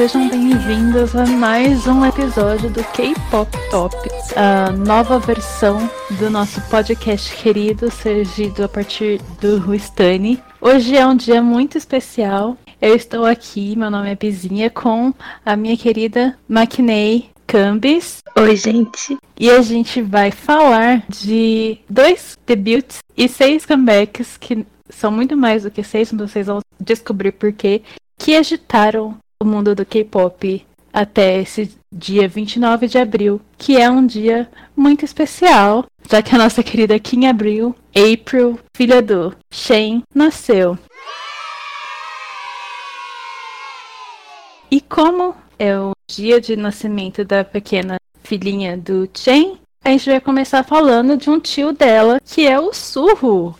Sejam bem-vindos a mais um episódio do K-Pop Topics, a nova versão do nosso podcast querido, surgido a partir do Ruistani. Hoje é um dia muito especial. Eu estou aqui, meu nome é Bizinha, com a minha querida Maquinei Cambis. Oi, gente. E a gente vai falar de dois debuts e seis comebacks que são muito mais do que seis, mas vocês vão descobrir por quê que agitaram o mundo do K-pop até esse dia 29 de abril, que é um dia muito especial, já que a nossa querida Kim Abril, April, filha do Shen, nasceu. E como é o dia de nascimento da pequena filhinha do Chen, a gente vai começar falando de um tio dela, que é o Surro.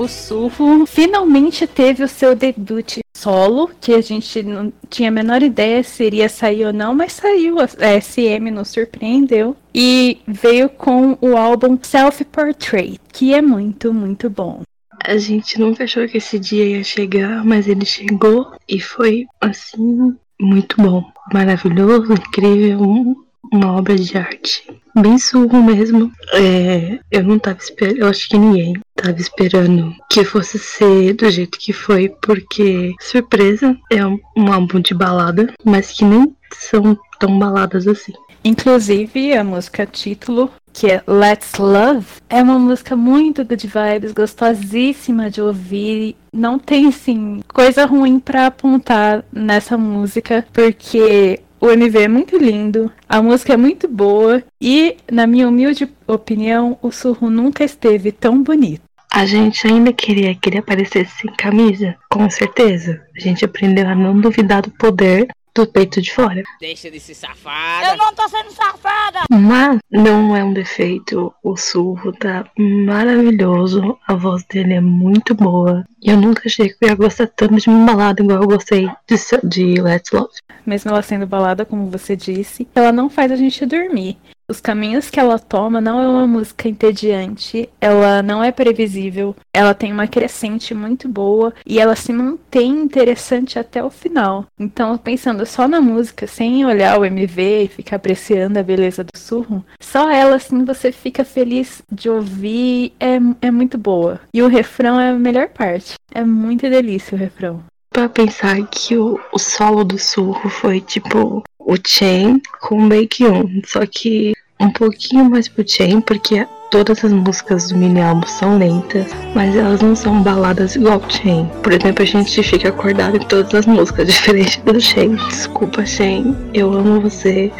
O Surro finalmente teve o seu debut solo, que a gente não tinha a menor ideia se iria sair ou não, mas saiu. A SM nos surpreendeu. E veio com o álbum Self Portrait, que é muito, muito bom. A gente nunca achou que esse dia ia chegar, mas ele chegou e foi assim muito bom, maravilhoso, incrível, uma obra de arte. Bem surro mesmo. É, eu não tava esperando, eu acho que ninguém tava esperando que fosse ser do jeito que foi, porque surpresa é um, um álbum de balada, mas que nem são tão baladas assim. Inclusive, a música título, que é Let's Love, é uma música muito good vibes, gostosíssima de ouvir. Não tem, sim, coisa ruim para apontar nessa música, porque o MV é muito lindo, a música é muito boa e, na minha humilde opinião, o surro nunca esteve tão bonito. A gente ainda queria que ele aparecesse sem camisa, com certeza. A gente aprendeu a não duvidar do poder do peito de fora. Deixa de ser safada. Eu não tô sendo safada. Mas não é um defeito. O surro tá maravilhoso. A voz dele é muito boa. E eu nunca achei que eu ia gostar tanto de uma balada igual eu gostei de, de Let's Love. Mesmo ela sendo balada, como você disse, ela não faz a gente dormir os caminhos que ela toma não é uma música entediante, ela não é previsível, ela tem uma crescente muito boa e ela se mantém interessante até o final. Então, pensando só na música, sem olhar o MV e ficar apreciando a beleza do surro, só ela assim você fica feliz de ouvir, é, é muito boa. E o refrão é a melhor parte, é muito delícia o refrão. Pra pensar que o, o solo do surro foi tipo o Chain com o Make On, só que um pouquinho mais pro Chain, porque todas as músicas do mini álbum são lentas, mas elas não são baladas igual Chain. Por exemplo, a gente fica acordado em todas as músicas, diferente do Chain. Desculpa, Chain, eu amo você.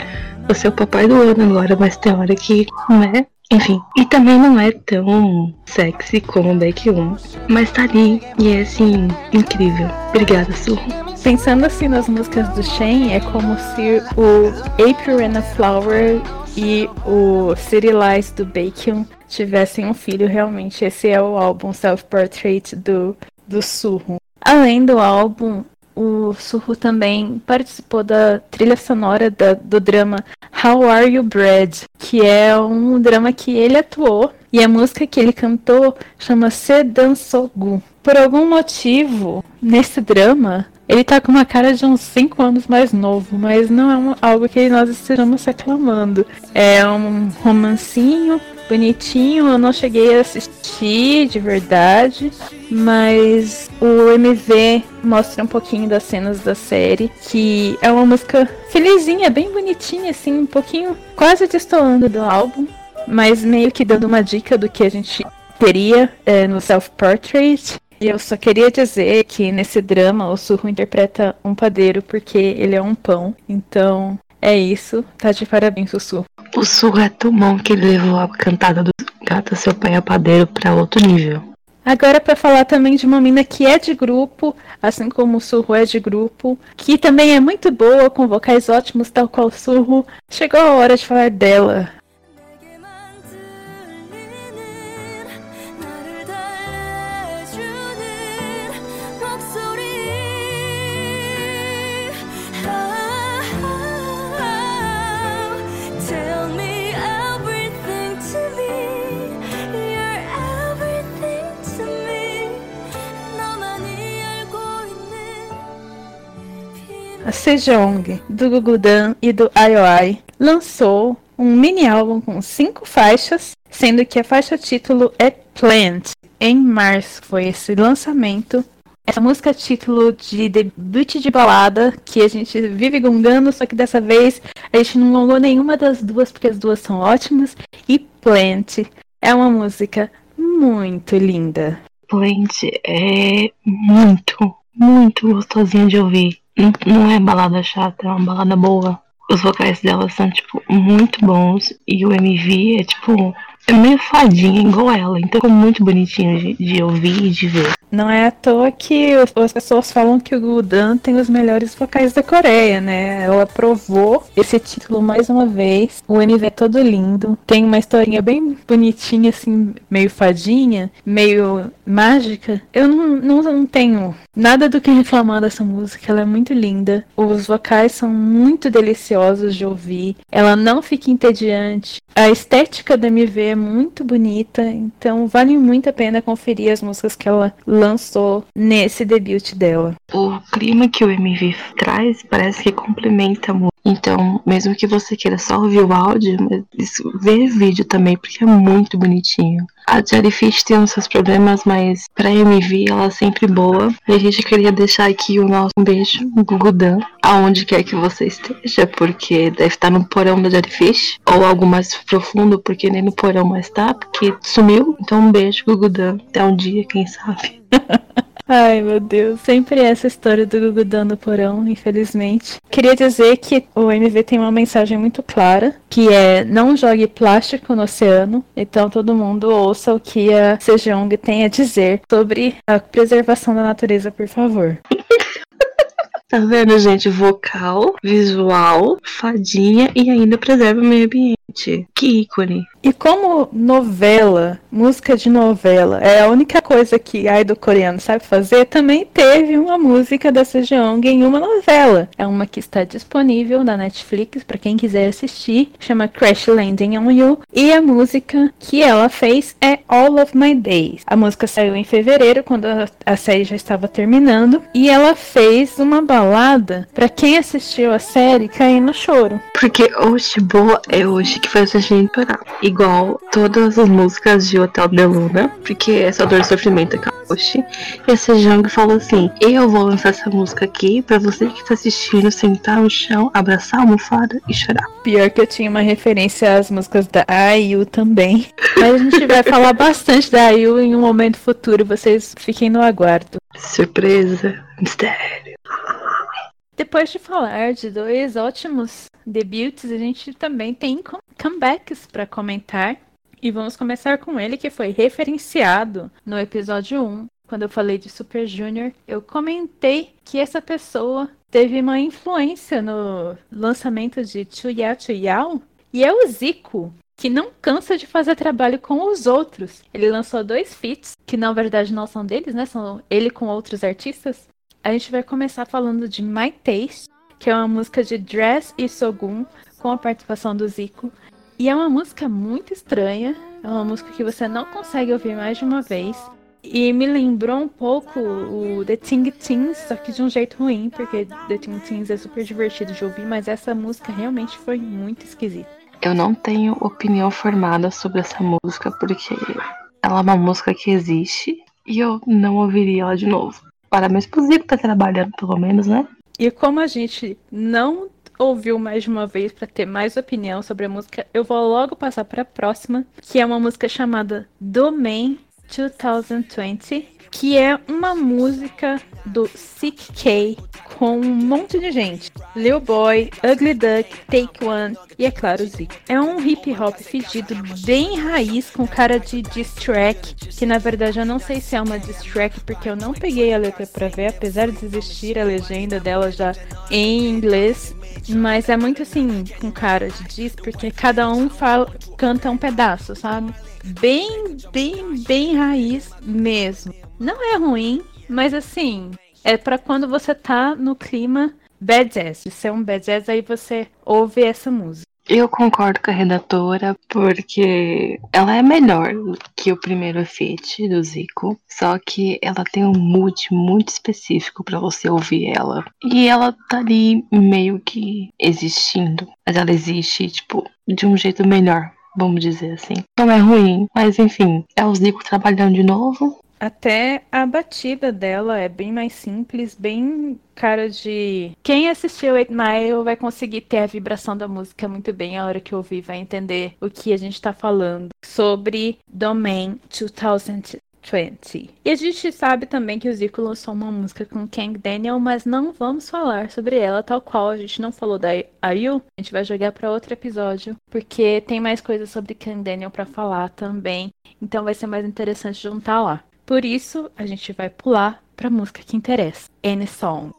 Você é o papai do ano agora, mas tem hora que, né? Enfim, e também não é tão sexy como o Back 1, mas tá ali e é assim, incrível. Obrigada, Surro. Pensando assim nas músicas do Shen, é como se o April and a Flower e o City Lights do Bacon tivessem um filho, realmente. Esse é o álbum Self Portrait do, do Surro. Além do álbum, o Surro também participou da trilha sonora da, do drama How Are You Bred, que é um drama que ele atuou e a música que ele cantou chama Sedan Sogu. Por algum motivo, nesse drama, ele tá com uma cara de uns 5 anos mais novo, mas não é um, algo que nós estejamos reclamando. É um romancinho bonitinho, eu não cheguei a assistir de verdade, mas o MV mostra um pouquinho das cenas da série, que é uma música felizinha, bem bonitinha, assim, um pouquinho quase destoando do álbum, mas meio que dando uma dica do que a gente teria é, no Self Portrait. E eu só queria dizer que nesse drama o Surro interpreta um padeiro porque ele é um pão. Então é isso. Tá de parabéns, Sussurro. O Surro é tão bom que ele levou a cantada do Gata Seu Pai é Padeiro pra outro nível. Agora para falar também de uma mina que é de grupo, assim como o Surro é de grupo, que também é muito boa, com vocais ótimos, tal qual o Surro. Chegou a hora de falar dela, Sejong, do Gugudan e do IOI, lançou um mini álbum com cinco faixas, sendo que a faixa título é Plant. Em março foi esse lançamento. Essa música título de debut de balada, que a gente vive gongando, só que dessa vez a gente não gongou nenhuma das duas, porque as duas são ótimas. E Plant é uma música muito linda. Plant é muito, muito gostosinha de ouvir. Não, é balada chata, é uma balada boa. Os vocais dela são, tipo, muito bons. E o MV é, tipo, é meio fadinha, igual ela. Então é muito bonitinho de, de ouvir e de ver. Não é à toa que as pessoas falam que o Gudan tem os melhores vocais da Coreia, né? Ela provou esse título mais uma vez. O MV é todo lindo. Tem uma historinha bem bonitinha, assim, meio fadinha, meio mágica. Eu não, não, não tenho nada do que reclamar dessa música. Ela é muito linda. Os vocais são muito deliciosos de ouvir. Ela não fica entediante. A estética da MV é muito bonita. Então vale muito a pena conferir as músicas que ela nesse debut dela. O clima que o MV traz parece que complementa muito. Então, mesmo que você queira só ouvir o áudio, mas ver vídeo também, porque é muito bonitinho. A Jellyfish tem os seus problemas, mas pra MV ela é sempre boa. E a gente queria deixar aqui o nosso beijo, Gugudan, aonde quer que você esteja, porque deve estar no porão da Jellyfish, ou algo mais profundo, porque nem no porão mais tá, porque sumiu. Então, um beijo, Gugudan. Até um dia, quem sabe. Ai, meu Deus. Sempre essa história do Gugu dando porão, infelizmente. Queria dizer que o MV tem uma mensagem muito clara, que é não jogue plástico no oceano. Então todo mundo ouça o que a Sejong tem a dizer sobre a preservação da natureza, por favor. Tá vendo, gente? Vocal, visual, fadinha e ainda preserva o meio ambiente. Que ícone. E como novela, música de novela, é a única coisa que idol coreano sabe fazer, também teve uma música da Sejong em uma novela. É uma que está disponível na Netflix para quem quiser assistir, chama Crash Landing on You, e a música que ela fez é All of My Days. A música saiu em fevereiro, quando a série já estava terminando, e ela fez uma balada para quem assistiu a série cair no choro. Porque hoje boa é hoje que faz a gente chorar. E igual todas as músicas de Hotel de Luna, porque essa dor e sofrimento é Kaoshi. E a Sejong falou assim: Eu vou lançar essa música aqui pra você que tá assistindo sentar no chão, abraçar a almofada e chorar. Pior que eu tinha uma referência às músicas da IU também. Mas a gente vai falar bastante da IU em um momento futuro, vocês fiquem no aguardo. Surpresa, mistério. Depois de falar de dois ótimos debuts, a gente também tem comebacks para comentar. E vamos começar com ele, que foi referenciado no episódio 1. Quando eu falei de Super Junior, eu comentei que essa pessoa teve uma influência no lançamento de Chuya Chuyao. E é o Zico, que não cansa de fazer trabalho com os outros. Ele lançou dois feats, que na verdade não são deles, né? São ele com outros artistas. A gente vai começar falando de My Taste, que é uma música de Dress e Sogun, com a participação do Zico. E é uma música muito estranha, é uma música que você não consegue ouvir mais de uma vez. E me lembrou um pouco o The Ting Tings, só que de um jeito ruim, porque The Ting Tings é super divertido de ouvir, mas essa música realmente foi muito esquisita. Eu não tenho opinião formada sobre essa música, porque ela é uma música que existe e eu não ouviria ela de novo. Parabéns pro Zico tá trabalhando, pelo menos, né? E como a gente não ouviu mais de uma vez para ter mais opinião sobre a música, eu vou logo passar para a próxima, que é uma música chamada Domain 2020, que é uma música do Sick K com um monte de gente. Lil Boy, Ugly Duck, Take One e, é claro, Zico. É um hip hop fedido bem raiz com cara de diss track, que na verdade eu não sei se é uma diss track porque eu não peguei a letra pra ver, apesar de existir a legenda dela já em inglês. Mas é muito assim, com cara de diss, porque cada um fala, canta um pedaço, sabe? Bem, bem, bem raiz mesmo. Não é ruim, mas assim, é para quando você tá no clima bad jazz. Se é um bad jazz, aí você ouve essa música. Eu concordo com a redatora, porque ela é melhor que o primeiro feat do Zico, só que ela tem um mood muito específico para você ouvir ela. E ela tá ali meio que existindo, mas ela existe, tipo, de um jeito melhor, vamos dizer assim. Não é ruim, mas enfim, é o Zico trabalhando de novo. Até a batida dela é bem mais simples, bem cara de. Quem assistiu Eight Mile vai conseguir ter a vibração da música muito bem a hora que ouvir, vai entender o que a gente tá falando sobre Domain 2020. E a gente sabe também que o Zico lançou uma música com Kang Daniel, mas não vamos falar sobre ela tal qual a gente não falou da Ayu. A gente vai jogar para outro episódio, porque tem mais coisas sobre Kang Daniel para falar também. Então vai ser mais interessante juntar lá. Por isso, a gente vai pular pra música que interessa. Any Song.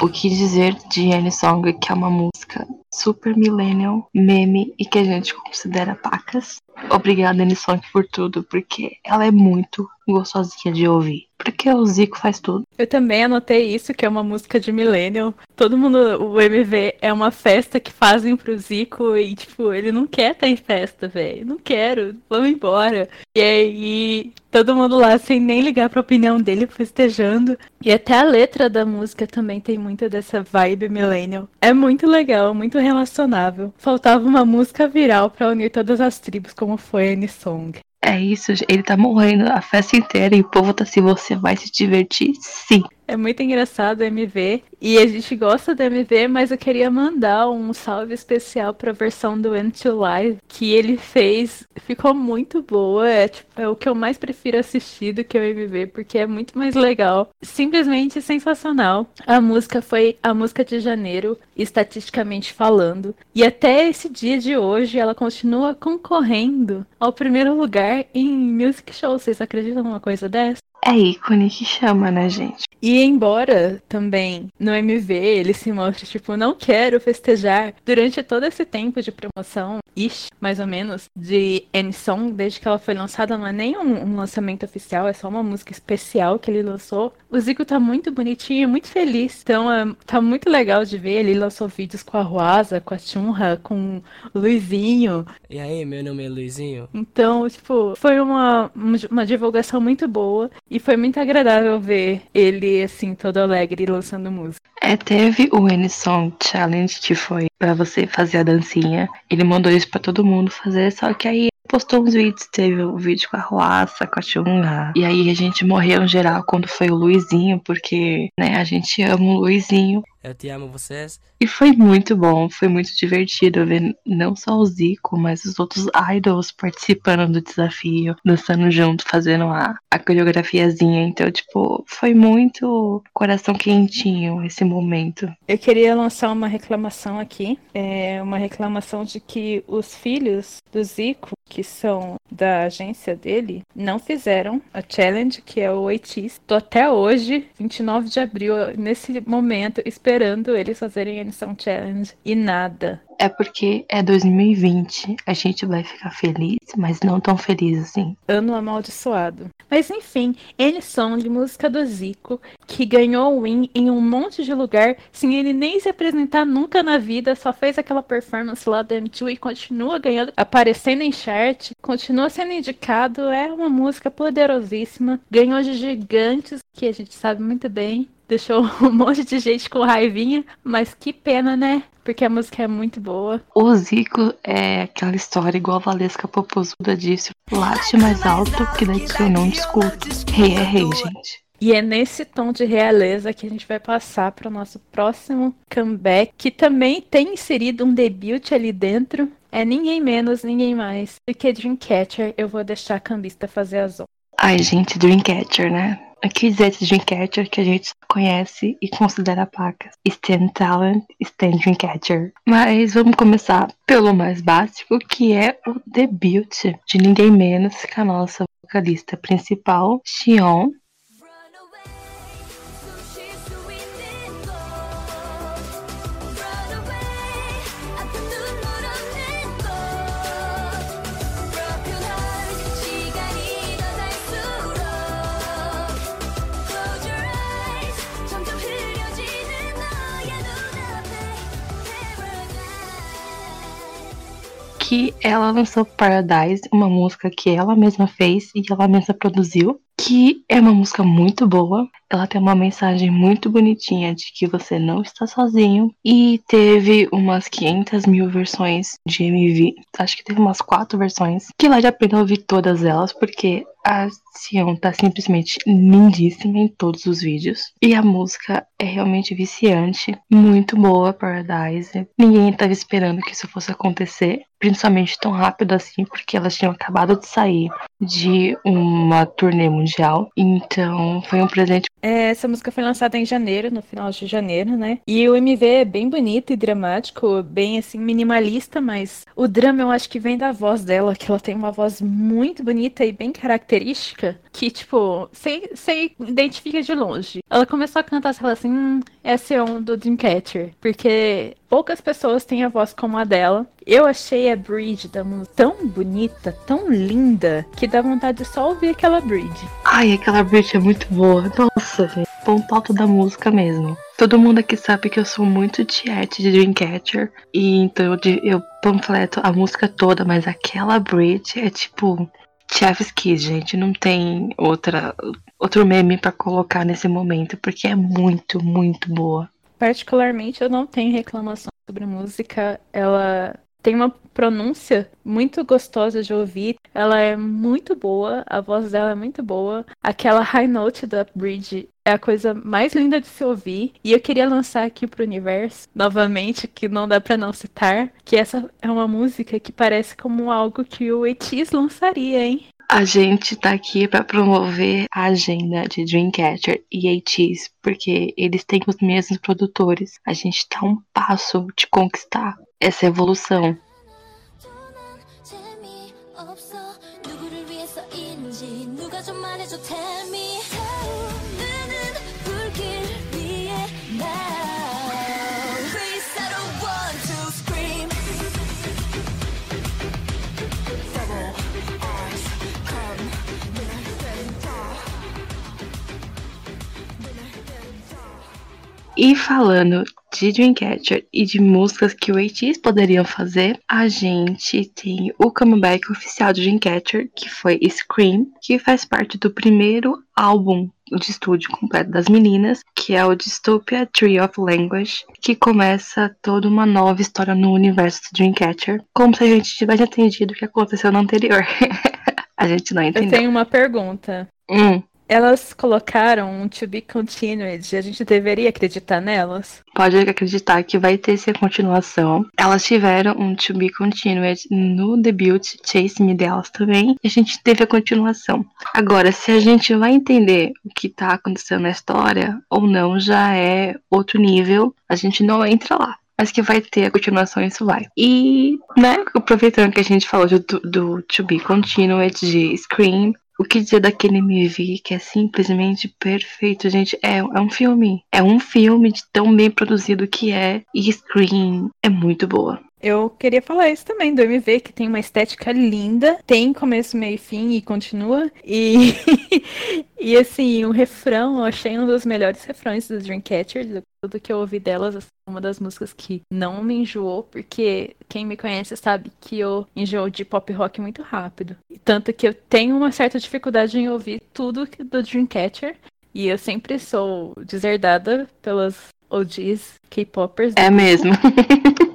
O que dizer de Any Song, que é uma música super millennial, meme e que a gente considera pacas? Obrigada, Any Song, por tudo, porque ela é muito gostosinha de ouvir. Porque o Zico faz tudo. Eu também anotei isso, que é uma música de Millennial. Todo mundo, o MV é uma festa que fazem pro Zico e, tipo, ele não quer estar em festa, velho. Não quero, vamos embora. E aí, todo mundo lá sem nem ligar pra opinião dele, festejando. E até a letra da música também tem muito dessa vibe Millennial. É muito legal, muito relacionável. Faltava uma música viral pra unir todas as tribos, como foi a N-Song. É isso, ele tá morrendo a festa inteira e o povo tá assim, você vai se divertir? Sim. É muito engraçado o MV e a gente gosta do MV, mas eu queria mandar um salve especial para a versão do Into Live que ele fez. Ficou muito boa, é, tipo, é o que eu mais prefiro assistir do que o MV, porque é muito mais legal. Simplesmente sensacional. A música foi a música de janeiro, estatisticamente falando, e até esse dia de hoje ela continua concorrendo ao primeiro lugar em music show. Vocês acreditam numa coisa dessa? É ícone que chama, né, gente? E embora também no MV ele se mostre, tipo, não quero festejar durante todo esse tempo de promoção, ish, mais ou menos, de N-Song, desde que ela foi lançada, não é nem um, um, lançamento oficial, é só uma música especial que ele lançou. O Zico tá muito bonitinho, muito feliz, então é, tá muito legal de ver. Ele lançou vídeos com a Ruasa, com a Chunha, com o Luizinho. E aí, meu nome é Luizinho. Então, tipo, foi uma, uma divulgação muito boa e foi muito agradável ver ele, assim, todo alegre lançando música. É, teve o N-Song Challenge, que foi para você fazer a dancinha. Ele mandou isso para todo mundo fazer, só que aí postou uns vídeos, teve o um vídeo com a Ruaça, com a Chunga. E aí a gente morreu em geral quando foi o Luizinho, porque, né, a gente ama o Luizinho. Eu te amo vocês. E foi muito bom, foi muito divertido ver não só o Zico, mas os outros idols participando do desafio, dançando junto, fazendo a, a coreografiazinha. Então, tipo, foi muito coração quentinho esse momento. Eu queria lançar uma reclamação aqui. É uma reclamação de que os filhos do Zico, que são da agência dele, não fizeram a challenge, que é o Oitis. Tô até hoje, 29 de abril, nesse momento, esperando esperando eles fazerem a Edição Challenge e nada. É porque é 2020, a gente vai ficar feliz, mas não tão feliz assim. Ano amaldiçoado. Mas enfim, N-Song, música do Zico, que ganhou o win em um monte de lugar, sem ele nem se apresentar nunca na vida, só fez aquela performance lá da M2 e continua ganhando, aparecendo em chart, continua sendo indicado, é uma música poderosíssima, ganhou de gigantes, que a gente sabe muito bem, deixou um monte de gente com raivinha, mas que pena, né? Porque a música é muito boa. O Zico é aquela história igual a Valesca Popozuda disse: late mais alto que daqui eu não discuto. Rei é rei, gente. E é nesse tom de realeza que a gente vai passar para o nosso próximo comeback, que também tem inserido um debut ali dentro. É ninguém menos, ninguém mais do que Dreamcatcher. Eu vou deixar a cambista fazer as honras. Ai, gente, Dreamcatcher, né? Aqui dizer esse Dreamcatcher que a gente conhece e considera pacas. Stand Talent, Stand Dreamcatcher. Mas vamos começar pelo mais básico, que é o debut de ninguém menos que a nossa vocalista principal, Xion, que ela lançou Paradise, uma música que ela mesma fez e ela mesma produziu, que é uma música muito boa. Ela tem uma mensagem muito bonitinha de que você não está sozinho. E teve umas 500 mil versões de MV. Acho que teve umas quatro versões. Que vale a pena ouvir todas elas, porque a Sion tá simplesmente lindíssima em todos os vídeos. E a música é realmente viciante. Muito boa, Paradise. Ninguém estava esperando que isso fosse acontecer. Principalmente tão rápido assim, porque elas tinham acabado de sair de uma turnê mundial. Então foi um presente. É, essa música foi lançada em janeiro, no final de janeiro, né? E o MV é bem bonito e dramático, bem assim, minimalista, mas o drama eu acho que vem da voz dela, que ela tem uma voz muito bonita e bem característica, que, tipo, você identifica de longe. Ela começou a cantar, você fala assim, hum, essa é um do Dreamcatcher, porque poucas pessoas têm a voz como a dela. Eu achei a bridge da música tão bonita, tão linda, que dá vontade de só ouvir aquela bridge. Ai, aquela bridge é muito boa. Nossa. Ponto alto da música mesmo. Todo mundo aqui sabe que eu sou muito tiete de Dreamcatcher. E então eu, eu panfleto a música toda, mas aquela bridge é tipo. Chef's Kiss, gente. Não tem outra, outro meme para colocar nesse momento, porque é muito, muito boa. Particularmente, eu não tenho reclamação sobre música. Ela tem uma pronúncia muito gostosa de ouvir. Ela é muito boa, a voz dela é muito boa. Aquela high note da bridge é a coisa mais linda de se ouvir. E eu queria lançar aqui pro universo, novamente, que não dá para não citar, que essa é uma música que parece como algo que o Etis lançaria, hein? A gente tá aqui para promover a agenda de Dreamcatcher e ATEEZ, porque eles têm os mesmos produtores. A gente tá um passo de conquistar essa evolução. E falando de Dreamcatcher e de músicas que o ATEEZ poderiam fazer, a gente tem o comeback oficial de Dreamcatcher, que foi Scream, que faz parte do primeiro álbum de estúdio completo das meninas, que é o Dystopia Tree of Language, que começa toda uma nova história no universo do Dreamcatcher, como se a gente tivesse entendido o que aconteceu no anterior. a gente não entendeu. Eu tenho uma pergunta. Hum. Elas colocaram um to be continued. A gente deveria acreditar nelas? Pode acreditar que vai ter essa continuação. Elas tiveram um to be continued no debut Chase Me delas também. E a gente teve a continuação. Agora, se a gente vai entender o que tá acontecendo na história ou não, já é outro nível. A gente não entra lá mas que vai ter a continuação, isso vai. E, né, aproveitando que a gente falou do, do To Be Continued de Scream, o que dizer daquele MV que é simplesmente perfeito, gente? É, é um filme. É um filme de tão bem produzido que é. E Scream é muito boa. Eu queria falar isso também do MV, que tem uma estética linda, tem começo, meio e fim e continua. E, e assim, o refrão, eu achei um dos melhores refrões do Dreamcatcher, tudo que eu ouvi delas, assim, uma das músicas que não me enjoou, porque quem me conhece sabe que eu enjoo de pop rock muito rápido. Tanto que eu tenho uma certa dificuldade em ouvir tudo do Dreamcatcher. E eu sempre sou deserdada pelas OGs K-popers. É mesmo.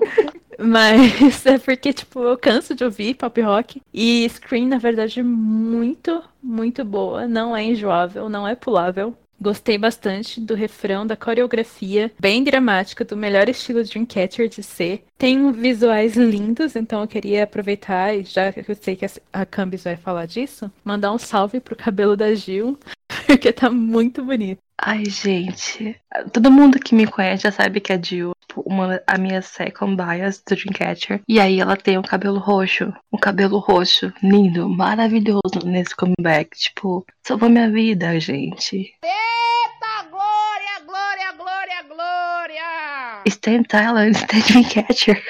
Mas é porque, tipo, eu canso de ouvir pop rock. E Scream, na verdade, é muito, muito boa. Não é enjoável, não é pulável. Gostei bastante do refrão, da coreografia, bem dramática, do melhor estilo de Dreamcatcher de ser. Tem visuais lindos, então eu queria aproveitar, e já que eu sei que a Cambis vai falar disso, mandar um salve pro cabelo da Gil, porque tá muito bonito. Ai, gente, todo mundo que me conhece já sabe que a Jill é uma a minha second bias do Dreamcatcher. E aí ela tem o um cabelo roxo, um cabelo roxo, lindo, maravilhoso nesse comeback. Tipo, salvou minha vida, gente. Eita, glória, glória, glória, glória! Stan Talent, Stan Dreamcatcher.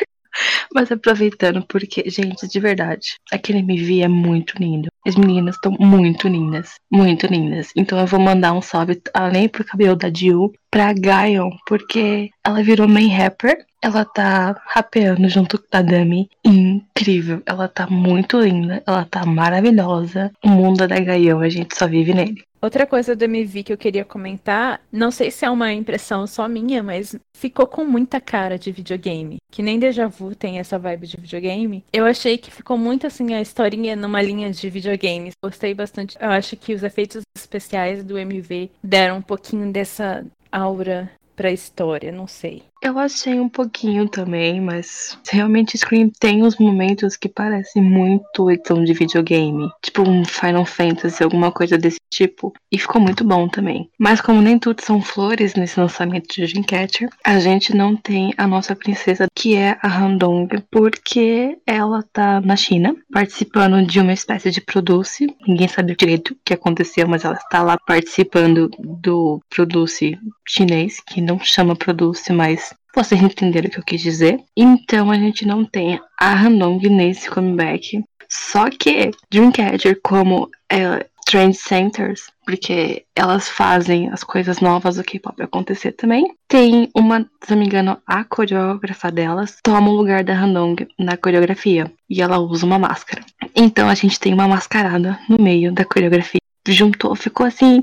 Mas aproveitando, porque, gente, de verdade, aquele MV é muito lindo. As meninas estão muito lindas. Muito lindas. Então eu vou mandar um salve, além pro cabelo da Jill, pra Gayon, porque ela virou main rapper ela tá rapeando junto com a Dami. Incrível. Ela tá muito linda. Ela tá maravilhosa. O mundo da Gaião, a gente só vive nele. Outra coisa do MV que eu queria comentar, não sei se é uma impressão só minha, mas ficou com muita cara de videogame. Que nem Deja Vu tem essa vibe de videogame. Eu achei que ficou muito assim a historinha numa linha de videogames. Gostei bastante. Eu acho que os efeitos especiais do MV deram um pouquinho dessa aura pra história, não sei. Eu achei um pouquinho também, mas realmente Scream tem uns momentos que parecem muito edição de videogame, tipo um Final Fantasy, alguma coisa desse tipo, e ficou muito bom também. Mas como nem tudo são flores nesse lançamento de Dreamcatcher, a gente não tem a nossa princesa, que é a Handong, porque ela tá na China, participando de uma espécie de Produce. Ninguém sabe direito o que aconteceu, mas ela está lá participando do Produce chinês, que não chama Produce, mas vocês entenderam o que eu quis dizer. Então a gente não tem a Handong nesse comeback. Só que Dreamcatcher, como é, Trend Centers, porque elas fazem as coisas novas do K-pop acontecer também. Tem uma, se não me engano, a coreógrafa delas toma o lugar da Handong na coreografia e ela usa uma máscara. Então a gente tem uma mascarada no meio da coreografia. Juntou, ficou assim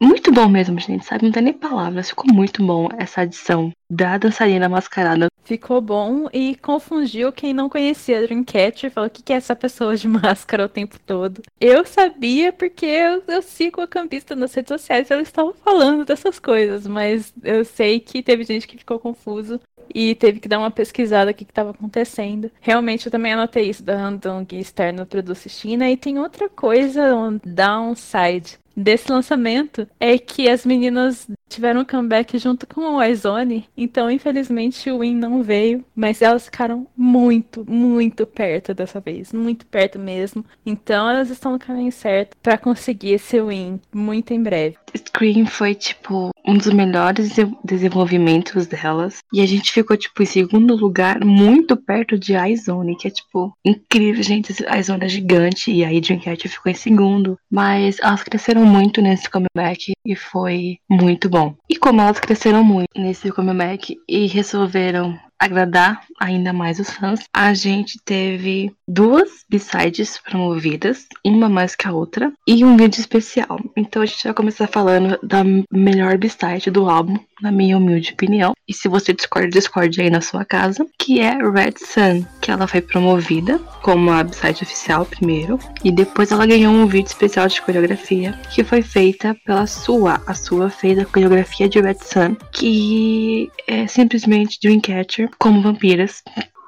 muito bom mesmo, gente, sabe? Não tem nem palavras. Ficou muito bom essa adição da dançarina mascarada. Ficou bom e confundiu quem não conhecia a Dreamcatcher. Falou: o que, que é essa pessoa de máscara o tempo todo? Eu sabia porque eu, eu sigo a campista nas redes sociais e eles estavam falando dessas coisas, mas eu sei que teve gente que ficou confuso e teve que dar uma pesquisada o que estava acontecendo. Realmente eu também anotei isso da Handong externa produz China e tem outra coisa, um downside desse lançamento é que as meninas tiveram um comeback junto com o Warzone, então infelizmente o Win não veio, mas elas ficaram muito, muito perto dessa vez, muito perto mesmo. Então elas estão no caminho certo para conseguir esse Win muito em breve. Scream foi tipo um dos melhores desenvolvimentos delas e a gente ficou tipo em segundo lugar, muito perto de iZone, que é tipo incrível, gente, iZone é gigante e aí Dreamcatcher ficou em segundo, mas elas cresceram muito nesse comeback e foi muito bom. E como elas cresceram muito nesse comeback e resolveram agradar ainda mais os fãs, a gente teve duas B-sides promovidas, uma mais que a outra, e um vídeo especial. Então a gente vai começar falando da melhor B-side do álbum, na minha humilde opinião. E se você discorda, discorde aí na sua casa, que é Red Sun, que ela foi promovida como a B-side oficial primeiro, e depois ela ganhou um vídeo especial de coreografia que foi feita pela Sua. A Sua fez a coreografia de Red Sun, que é simplesmente Dreamcatcher como vampiras.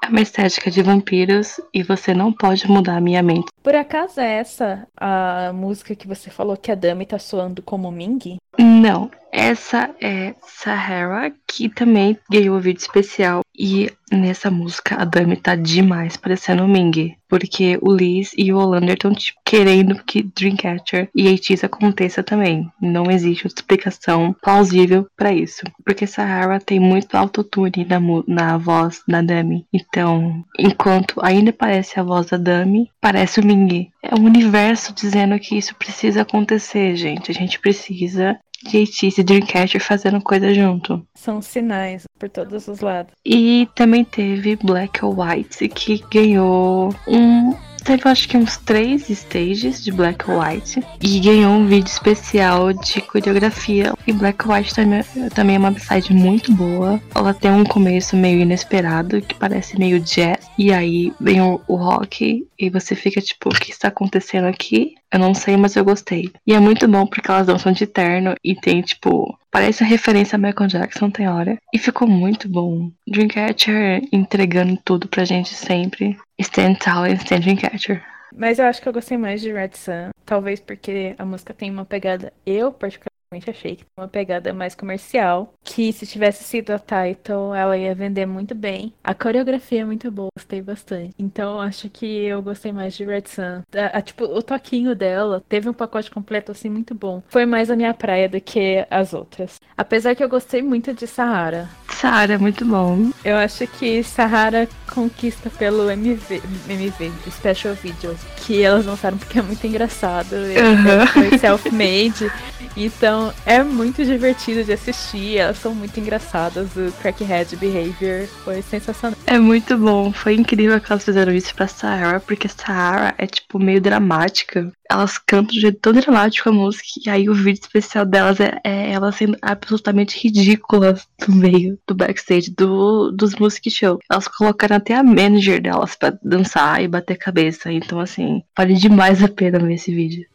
É uma estética de vampiros e você não pode mudar a minha mente. Por acaso é essa a música que você falou que a Dami tá soando como Ming? Não, essa é Sahara, que também ganhou um vídeo especial. E nessa música a Dami tá demais, parecendo o Ming. Porque o Liz e o Olander estão tipo, querendo que Dreamcatcher e ATEEZ aconteça também. Não existe outra explicação plausível para isso. Porque Sahara tem muito autotune na, na voz da Dami. Então, enquanto ainda parece a voz da Dami, parece o Ming. É o universo dizendo que isso precisa acontecer, gente. A gente precisa JT e Dreamcatcher fazendo coisa junto. São sinais por todos os lados. E também teve Black or White, que ganhou um teve acho que uns três stages de Black White e ganhou um vídeo especial de coreografia. E Black White também, também é uma side muito boa. Ela tem um começo meio inesperado, que parece meio jazz. E aí vem o, o rock e você fica tipo, o que está acontecendo aqui? Eu não sei, mas eu gostei. E é muito bom porque elas dançam de terno e tem, tipo, parece uma referência a Michael Jackson, tem hora. E ficou muito bom. Dreamcatcher entregando tudo pra gente sempre. Stand Tall e Stand Dreamcatcher. Mas eu acho que eu gostei mais de Red Sun. Talvez porque a música tem uma pegada. Eu, particularmente achei que uma pegada mais comercial. Que se tivesse sido a title, ela ia vender muito bem. A coreografia é muito boa, gostei bastante. Então acho que eu gostei mais de Red Sun. A, a, tipo, o toquinho dela teve um pacote completo assim muito bom. Foi mais a minha praia do que as outras. Apesar que eu gostei muito de Sahara. Sahara é muito bom. Eu acho que Sahara conquista pelo MV, MV, Special Videos, que elas lançaram porque é muito engraçado. Uhum. Foi self-made. Então é muito divertido de assistir, elas são muito engraçadas. O Crackhead Behavior foi sensacional. É muito bom, foi incrível que elas fizeram isso pra Sahara, porque Sahara é tipo meio dramática. Elas cantam de jeito tão dramático a música, e aí o vídeo especial delas é, é elas sendo absolutamente ridículas no meio do backstage do, dos music show. Elas colocaram até a manager delas pra dançar e bater cabeça. Então, assim, vale demais a pena ver esse vídeo.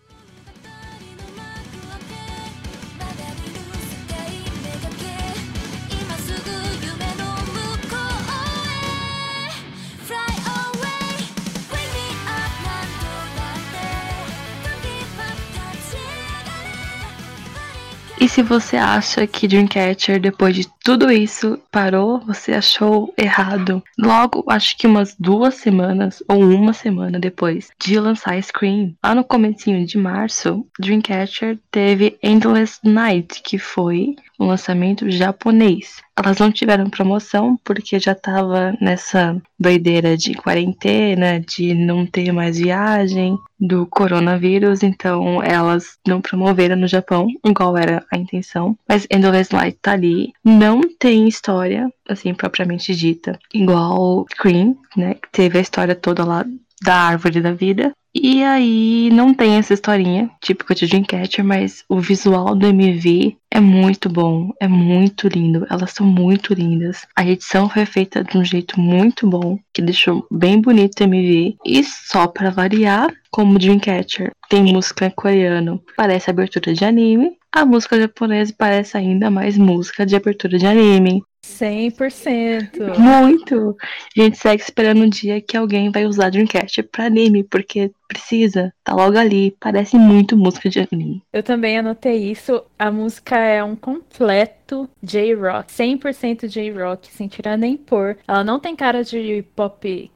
Se você acha que Dreamcatcher, depois de tudo isso, parou, você achou errado. Logo, acho que umas duas semanas ou uma semana depois de lançar Scream, lá no comecinho de março, Dreamcatcher teve Endless Night, que foi um lançamento japonês. Elas não tiveram promoção porque já tava nessa doideira de quarentena, de não ter mais viagem, do coronavírus, então elas não promoveram no Japão, igual era a intenção. Mas Endless Light tá ali. Não tem história, assim, propriamente dita, igual Scream, né? Que teve a história toda lá da árvore da vida. E aí não tem essa historinha típica de Dreamcatcher, mas o visual do MV é muito bom, é muito lindo. Elas são muito lindas. A edição foi feita de um jeito muito bom, que deixou bem bonito o MV. E só pra variar, como Dreamcatcher tem música coreana, parece abertura de anime. A música japonesa parece ainda mais música de abertura de anime. 100%. Muito! A gente segue esperando um dia que alguém vai usar Dreamcatcher pra anime, porque precisa, tá logo ali, parece muito música de anime. Eu também anotei isso. A música é um completo J-Rock. 100% J-Rock, sem tirar nem pôr. Ela não tem cara de pop,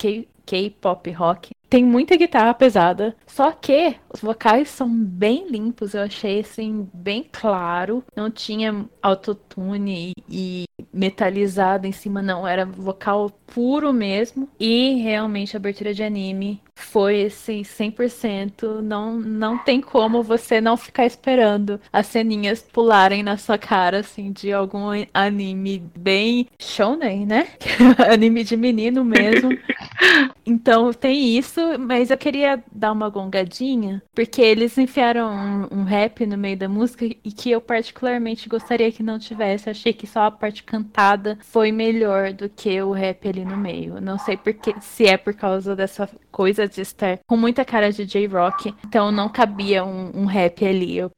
K-pop rock. Tem muita guitarra pesada, só que os vocais são bem limpos, eu achei assim bem claro, não tinha autotune e metalizado em cima não, era vocal puro mesmo. E realmente a abertura de anime foi assim 100%, não não tem como você não ficar esperando as ceninhas pularem na sua cara assim de algum anime bem shonen, né? anime de menino mesmo. Então tem isso, mas eu queria dar uma gongadinha, porque eles enfiaram um, um rap no meio da música e que eu particularmente gostaria que não tivesse. Achei que só a parte cantada foi melhor do que o rap ali no meio. Não sei porque, se é por causa dessa coisa de estar com muita cara de J-Rock, então não cabia um, um rap ali. Eu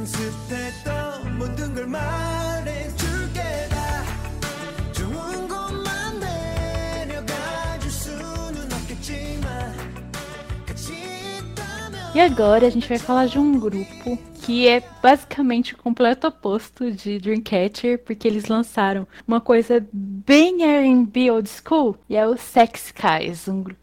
연습했던 모든 걸 말해줄게 다 좋은 것만 내려가 줄 수는 없겠지만 같이 있다면 E agora a gente vai falar de um grupo que é basicamente o completo oposto de Dreamcatcher, porque eles lançaram uma coisa bem R&B old school, e é o Sex Guys, um grupo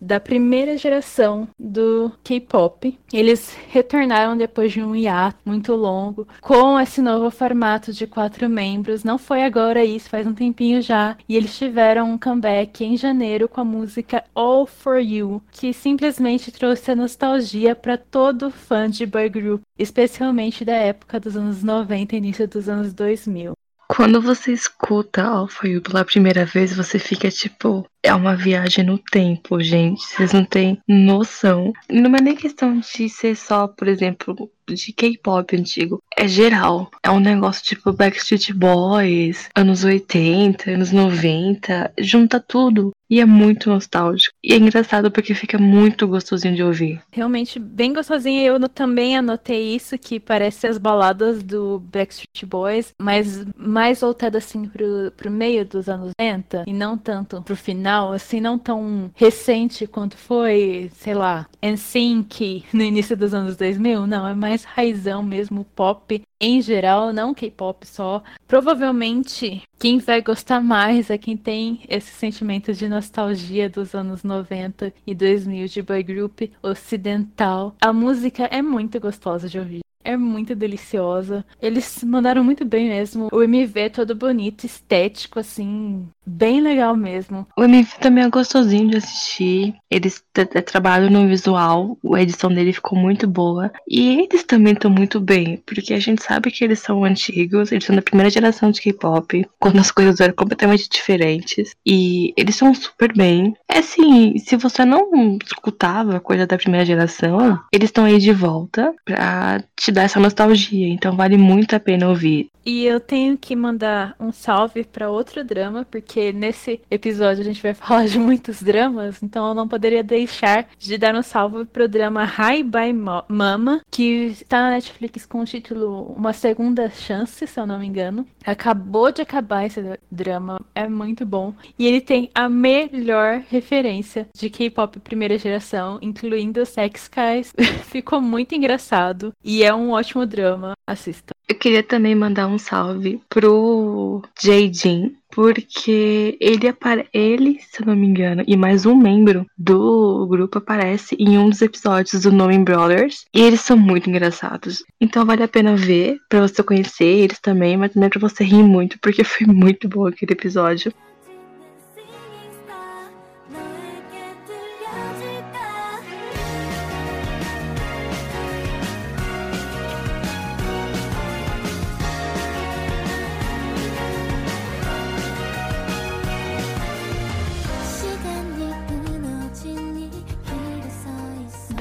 da primeira geração do K-pop. Eles retornaram depois de um hiato muito longo com esse novo formato de quatro membros. Não foi agora isso, faz um tempinho já. E eles tiveram um comeback em janeiro com a música All For You, que simplesmente trouxe a nostalgia para todo fã de boy group, especialmente da época dos anos 90 e início dos anos 2000. Quando você escuta Alpha You pela primeira vez, você fica tipo, é uma viagem no tempo, gente. Vocês não têm noção. Não é nem questão de ser só, por exemplo, de K-pop antigo. É geral. É um negócio tipo Backstreet Boys, anos 80, anos 90. Junta tudo. E é muito nostálgico. E é engraçado porque fica muito gostosinho de ouvir. Realmente bem gostosinha. Eu também anotei isso, que parece as baladas do Backstreet Boys, mas mais voltada assim pro, pro meio dos anos 90 e não tanto pro final, assim, não tão recente quanto foi, sei lá, NSYNC no início dos anos 2000. Não, é mais raizão mesmo, pop em geral, não K-pop só. Provavelmente quem vai gostar mais é quem tem esse sentimento de nostalgia dos anos 90 e 2000 de boy group ocidental. A música é muito gostosa de ouvir. É muito deliciosa. Eles mandaram muito bem mesmo. O MV é todo bonito, estético, assim, bem legal mesmo. O MV também é gostosinho de assistir. Eles trabalham no visual, a edição dele ficou muito boa. E eles também estão muito bem, porque a gente sabe que eles são antigos, eles são da primeira geração de K-pop, quando as coisas eram completamente diferentes. E eles são super bem. É assim, se você não escutava coisa da primeira geração, eles estão aí de volta pra te dar essa nostalgia. Então vale muito a pena ouvir. E eu tenho que mandar um salve para outro drama, porque nesse episódio a gente vai falar de muitos dramas, então eu não poderia deixar de dar um salve pro drama Hi Bye Mo- Mama, que está na Netflix com o título Uma Segunda Chance, se eu não me engano. Acabou de acabar esse drama, é muito bom. E ele tem a melhor referência de K-pop primeira geração, incluindo Sex Guys. Ficou muito engraçado e é um ótimo drama. Assista. Eu queria também mandar um salve pro Jaydin, porque ele ele, se eu não me engano, e mais um membro do grupo aparece em um dos episódios do Knowing Brothers, e eles são muito engraçados. Então vale a pena ver pra você conhecer eles também, mas também pra você rir muito, porque foi muito bom aquele episódio.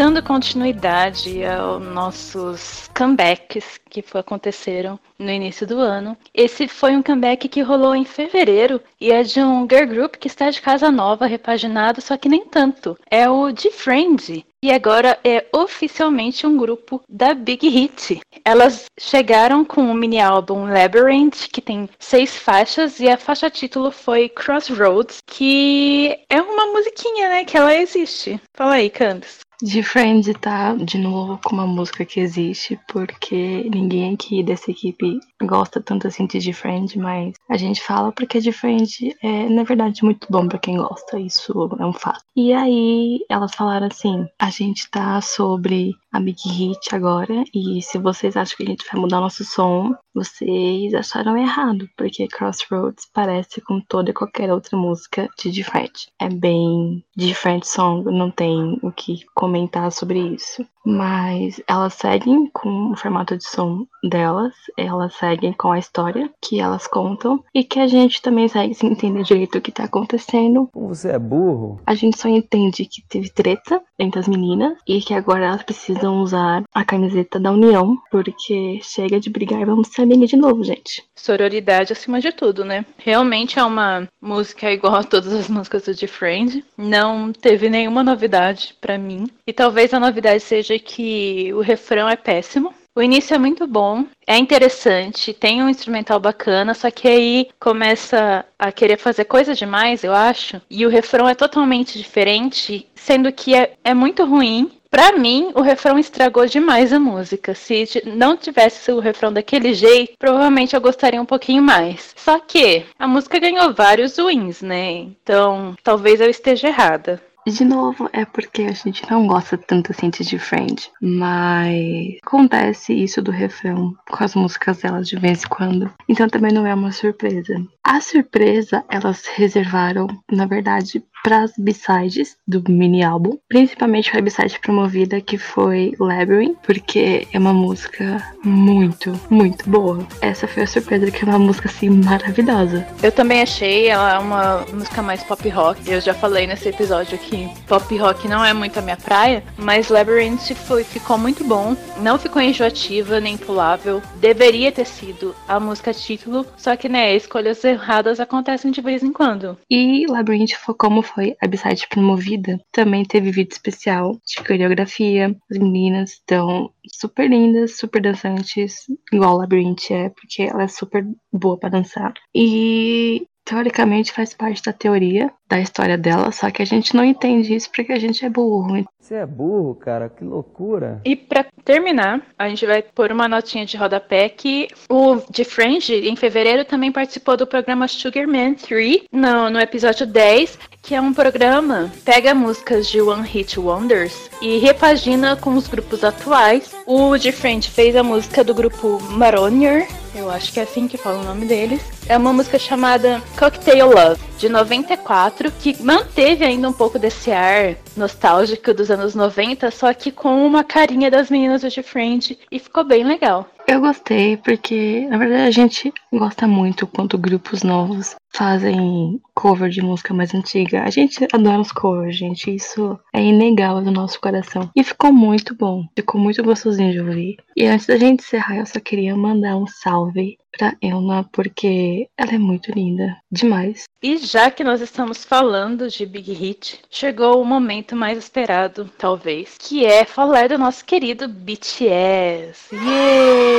Dando continuidade aos nossos comebacks que aconteceram no início do ano. Esse foi um comeback que rolou em fevereiro e é de um girl group que está de casa nova, repaginado, só que nem tanto. É o de Friend. E agora é oficialmente um grupo da Big Hit. Elas chegaram com o mini álbum Labyrinth, que tem seis faixas, e a faixa título foi Crossroads, que é uma musiquinha, né? Que ela existe. Fala aí, Candace. De Friends tá de novo com uma música que existe, porque ninguém aqui dessa equipe gosta tanto assim de The Friend, mas a gente fala porque The Friend é, na verdade, muito bom pra quem gosta, isso é um fato. E aí elas falaram assim: a gente tá sobre a Big Hit agora, e se vocês acham que a gente vai mudar nosso som, vocês acharam errado, porque Crossroads parece com toda e qualquer outra música de Friend. É bem different song, não tem o que comentar sobre isso. Mas elas seguem com o formato de som delas, elas seguem com a história que elas contam e que a gente também segue sem entender direito o que tá acontecendo. Você é burro? A gente só entende que teve treta entre as meninas e que agora elas precisam usar a camiseta da União, porque chega de brigar e vamos ser amigas de novo, gente. Sororidade acima de tudo, né? Realmente é uma música igual a todas as músicas do The Friend. Não teve nenhuma novidade pra mim. E talvez a novidade seja que o refrão é péssimo. O início é muito bom, é interessante, tem um instrumental bacana, só que aí começa a querer fazer coisa demais, eu acho. E o refrão é totalmente diferente, sendo que é, é muito ruim. Pra mim, o refrão estragou demais a música. Se não tivesse o refrão daquele jeito, provavelmente eu gostaria um pouquinho mais. Só que a música ganhou vários wins, né? Então, talvez eu esteja errada. De novo, é porque a gente não gosta tanto assim de Friend, mas acontece isso do refrão com as músicas delas de vez em quando, então também não é uma surpresa. A surpresa elas reservaram, na verdade, para as B-sides do mini álbum, principalmente para a B-side promovida que foi Labyrinth, porque é uma música muito, muito boa. Essa foi a surpresa, que é uma música assim maravilhosa. Eu também achei ela uma música mais pop rock. Eu já falei nesse episódio que pop rock não é muito a minha praia, mas Labyrinth foi, ficou muito bom. Não ficou enjoativa nem pulável. Deveria ter sido a música título, só que né, escolhas erradas acontecem de vez em quando. E Labyrinth, foi como foi a B-side promovida, também teve vídeo especial de coreografia. As meninas estão super lindas, super dançantes, igual Labyrinth é, porque ela é super boa pra dançar. E teoricamente faz parte da teoria da história dela, só que a gente não entende isso porque a gente é burro. Você é burro, cara, que loucura. E pra terminar, a gente vai pôr uma notinha de rodapé que o de Fringe, em fevereiro, também participou do programa Sugarman 3, no, no episódio 10, que é um programa pega músicas de One Hit Wonders e repagina com os grupos atuais. O de Fringe fez a música do grupo Maronier, eu acho que é assim que fala o nome deles. É uma música chamada Cocktail Love, de 94, que manteve ainda um pouco desse ar nostálgico dos anos 90, só que com uma carinha das meninas de Friend, e ficou bem legal. Eu gostei porque, na verdade, a gente gosta muito quando grupos novos fazem cover de música mais antiga. A gente adora os covers, gente. Isso é inegável no nosso coração. E ficou muito bom. Ficou muito gostosinho de ouvir. E antes da gente encerrar, eu só queria mandar um salve pra Elna, porque ela é muito linda. Demais. E já que nós estamos falando de Big Hit, chegou o momento mais esperado, talvez, que é falar do nosso querido BTS. Yay!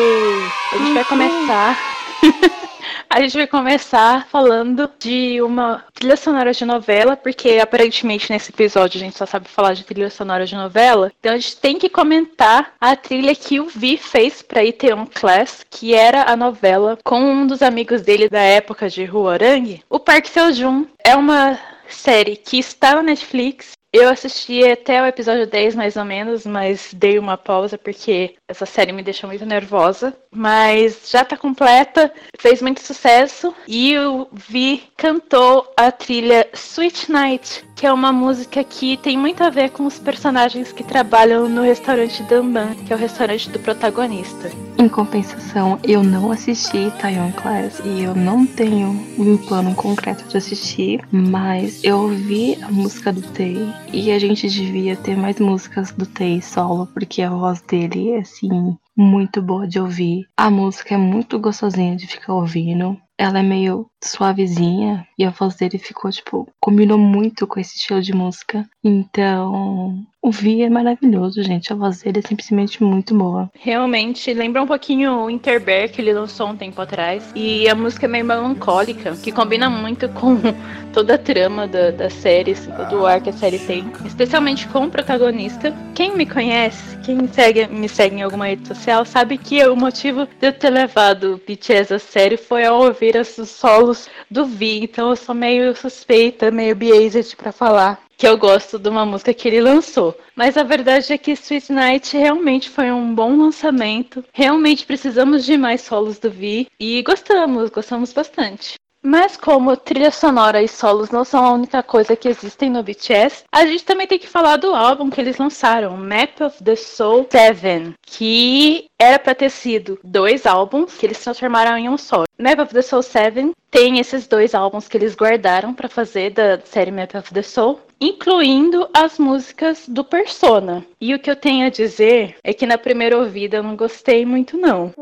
A gente vai começar. A gente vai começar falando de uma trilha sonora de novela, porque aparentemente nesse episódio a gente só sabe falar de trilha sonora de novela. Então a gente tem que comentar a trilha que o Vi fez para Iteon Class, que era a novela com um dos amigos dele da época de Huarang. O Park Seo-joon é uma série que está na Netflix. Eu assisti até o episódio 10, mais ou menos, mas dei uma pausa porque essa série me deixou muito nervosa. Mas já tá completa, fez muito sucesso. E o Vi cantou a trilha Sweet Night, que é uma música que tem muito a ver com os personagens que trabalham no restaurante Damban, que é o restaurante do protagonista. Em compensação, eu não assisti Taiwan Class e eu não tenho um plano concreto de assistir, mas eu ouvi a música do Tay e a gente devia ter mais músicas do Tay solo, porque a voz dele é assim muito boa de ouvir. A música é muito gostosinha de ficar ouvindo. Ela é meio suavezinha e a voz dele ficou, tipo, combinou muito com esse estilo de música. Então, o Vi é maravilhoso, gente. A voz dele é simplesmente muito boa. Realmente lembra um pouquinho o Interbear que ele lançou um tempo atrás. E a música é meio melancólica, que combina muito com toda a trama da, da série, assim, todo o ar que a série tem. Especialmente com o protagonista. Quem me conhece, quem segue, me segue em alguma rede social, sabe que o motivo de eu ter levado BTS a série foi ao ouvir os solos do Vi. Então eu sou meio suspeita, meio biased pra falar que eu gosto de uma música que ele lançou. Mas a verdade é que Sweet Night realmente foi um bom lançamento. Realmente precisamos de mais solos do Vi e gostamos, gostamos bastante. Mas como trilha sonora e solos não são a única coisa que existem no BTS, a gente também tem que falar do álbum que eles lançaram, Map of the Soul 7, que era para ter sido dois álbuns que eles transformaram em um só. Map of the Soul 7 tem esses dois álbuns que eles guardaram para fazer da série Map of the Soul, incluindo as músicas do Persona. E o que eu tenho a dizer é que na primeira ouvida eu não gostei muito não.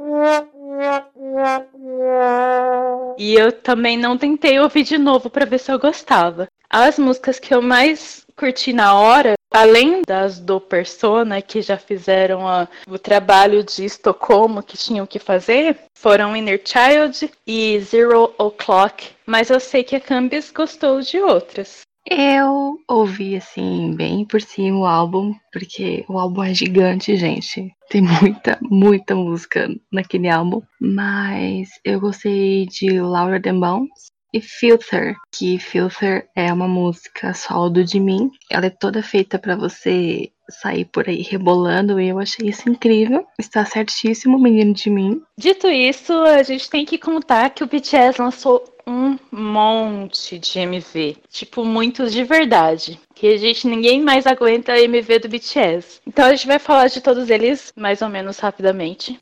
E eu também não tentei ouvir de novo para ver se eu gostava. As músicas que eu mais curti na hora, além das do Persona, que já fizeram a- o trabalho de Estocolmo que tinham que fazer, foram Inner Child e Zero O'Clock. Mas eu sei que a Cambis gostou de outras. Eu ouvi assim, bem por cima o álbum, porque o álbum é gigante, gente. Tem muita, muita música naquele álbum. Mas eu gostei de Louder Than Bounce e Filter, que Filter é uma música solo do Jimin. Ela é toda feita pra você sair por aí rebolando e eu achei isso incrível. Está certíssimo, menino de mim. Dito isso, a gente tem que contar que o BTS lançou um monte de MV, tipo muitos de verdade, que a gente ninguém mais aguenta MV do BTS. Então a gente vai falar de todos eles mais ou menos rapidamente.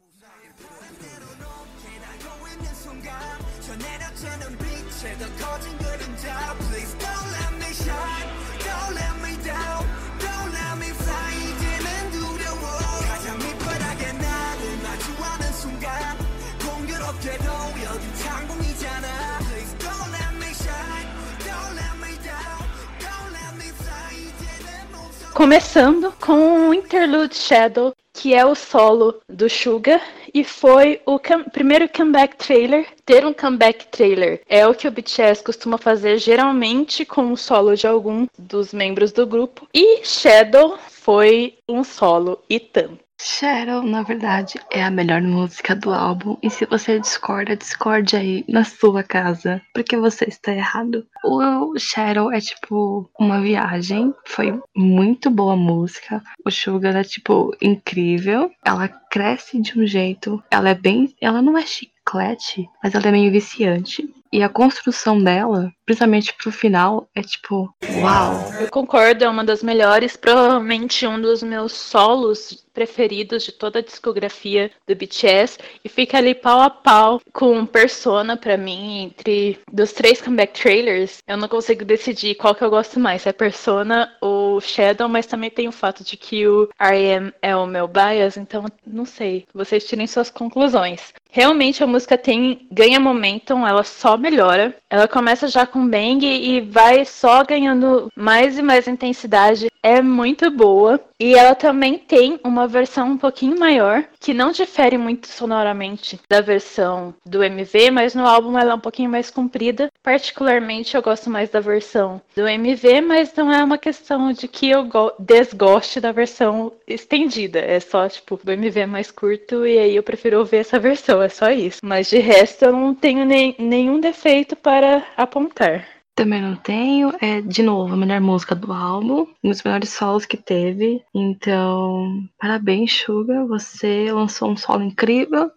Começando com o Interlude Shadow, que é o solo do Suga e foi o cam- primeiro comeback trailer. Ter um comeback trailer é o que o BTS costuma fazer geralmente com o solo de algum dos membros do grupo. E Shadow foi um solo e tanto. Shadow, na verdade, é a melhor música do álbum. E se você discorda, discorde aí na sua casa, porque você está errado. O Shadow é tipo uma viagem. Foi muito boa música. O Sugar é tipo incrível. Ela cresce de um jeito. Ela é bem. Ela não é chiclete, mas ela é meio viciante. E a construção dela, principalmente pro final, é tipo, uau! Eu concordo, é uma das melhores, provavelmente um dos meus solos preferidos de toda a discografia do BTS e fica ali pau a pau com Persona pra mim entre dos três comeback trailers. Eu não consigo decidir qual que eu gosto mais, é Persona ou Shadow, mas também tem o fato de que o R.E.M. é o meu bias, então não sei. Vocês tirem suas conclusões. Realmente a música tem ganha momentum, ela só melhora. Ela começa já com bang e vai só ganhando mais e mais intensidade. É muito boa. E ela também tem uma versão um pouquinho maior, que não difere muito sonoramente da versão do MV, mas no álbum ela é um pouquinho mais comprida. Particularmente eu gosto mais da versão do MV, mas não é uma questão de que eu go- desgoste da versão estendida. É só, tipo, o MV é mais curto e aí eu prefiro ouvir essa versão, é só isso. Mas de resto eu não tenho nem- nenhum defeito para apontar. Também não tenho. É, de novo, a melhor música do álbum. Um dos melhores solos que teve. Então, parabéns, Suga. Você lançou um solo incrível.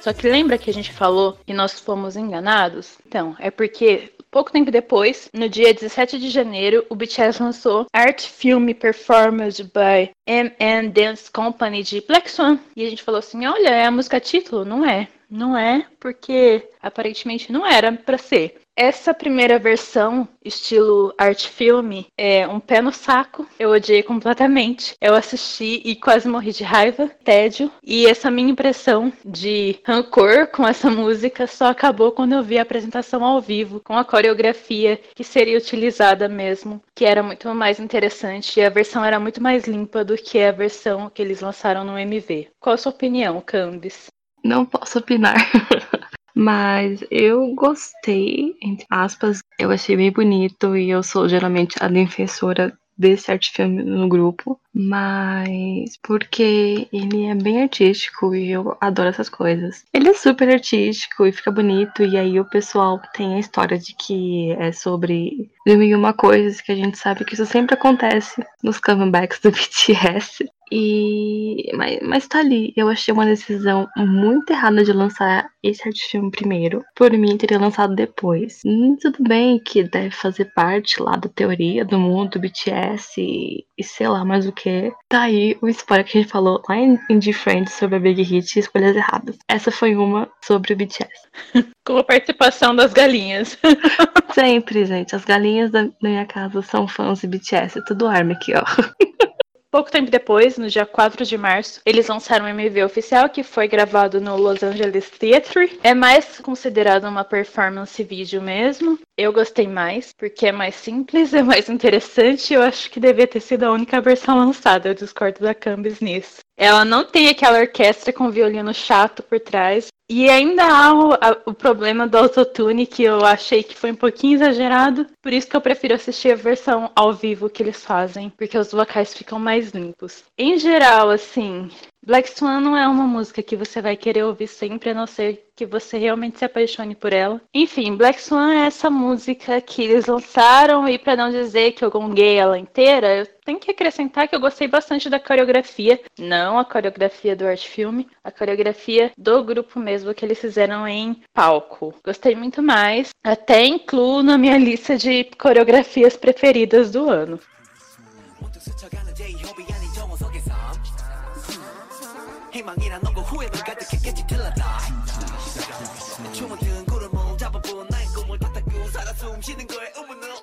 Só que lembra que a gente falou que nós fomos enganados? Então, é porque pouco tempo depois, no dia 17 de janeiro, o BTS lançou Art Film Performance by MN Dance Company de Black Swan. E a gente falou assim: olha, é a música título? Não é. Não é, porque aparentemente não era pra ser. Essa primeira versão, estilo art filme, é um pé no saco. Eu odiei completamente. Eu assisti e quase morri de raiva, tédio. E essa minha impressão de rancor com essa música só acabou quando eu vi a apresentação ao vivo, com a coreografia que seria utilizada mesmo, que era muito mais interessante. E a versão era muito mais limpa do que a versão que eles lançaram no MV. Qual a sua opinião, Cambis? Não posso opinar. Mas eu gostei, entre aspas, eu achei bem bonito e eu sou geralmente a defensora desse arte filme no grupo, mas porque ele é bem artístico e eu adoro essas coisas. Ele é super artístico e fica bonito, e aí o pessoal tem a história de que é sobre mil e uma coisas que a gente sabe que isso sempre acontece nos comebacks do BTS. E mas, mas tá ali. Eu achei uma decisão muito errada de lançar esse arte filme primeiro. Por mim, teria lançado depois. Hum, tudo bem que deve fazer parte lá da teoria do mundo do BTS e, e sei lá mais o que. Tá aí o spoiler que a gente falou lá em Indie Friends sobre a Big Hit e escolhas erradas. Essa foi uma sobre o BTS. Com a participação das galinhas. Sempre, gente. As galinhas da, da minha casa são fãs de BTS. É tudo arma aqui, ó. Pouco tempo depois, no dia 4 de março, eles lançaram um MV oficial que foi gravado no Los Angeles Theatre. É mais considerado uma performance vídeo mesmo. Eu gostei mais, porque é mais simples, é mais interessante. Eu acho que devia ter sido a única versão lançada. Eu discordo da Cambis nisso. Ela não tem aquela orquestra com violino chato por trás. E ainda há o, a- o problema do autotune, que eu achei que foi um pouquinho exagerado. Por isso que eu prefiro assistir a versão ao vivo que eles fazem, porque os vocais ficam mais limpos. Em geral, assim, Black Swan não é uma música que você vai querer ouvir sempre, a não ser que você realmente se apaixone por ela. Enfim, Black Swan é essa música que eles lançaram, e pra não dizer que eu gonguei ela inteira, eu tenho que acrescentar que eu gostei bastante da coreografia. Não a coreografia do art filme, a coreografia do grupo mesmo que eles fizeram em palco. Gostei muito mais. Até incluo na minha lista de coreografias preferidas do ano. 희망이란 없고 후회만 가득했겠지 틀렸다 춤은 든 구름을 잡아본 나의 꿈을 바탕 살아 숨쉬는 거에 의문은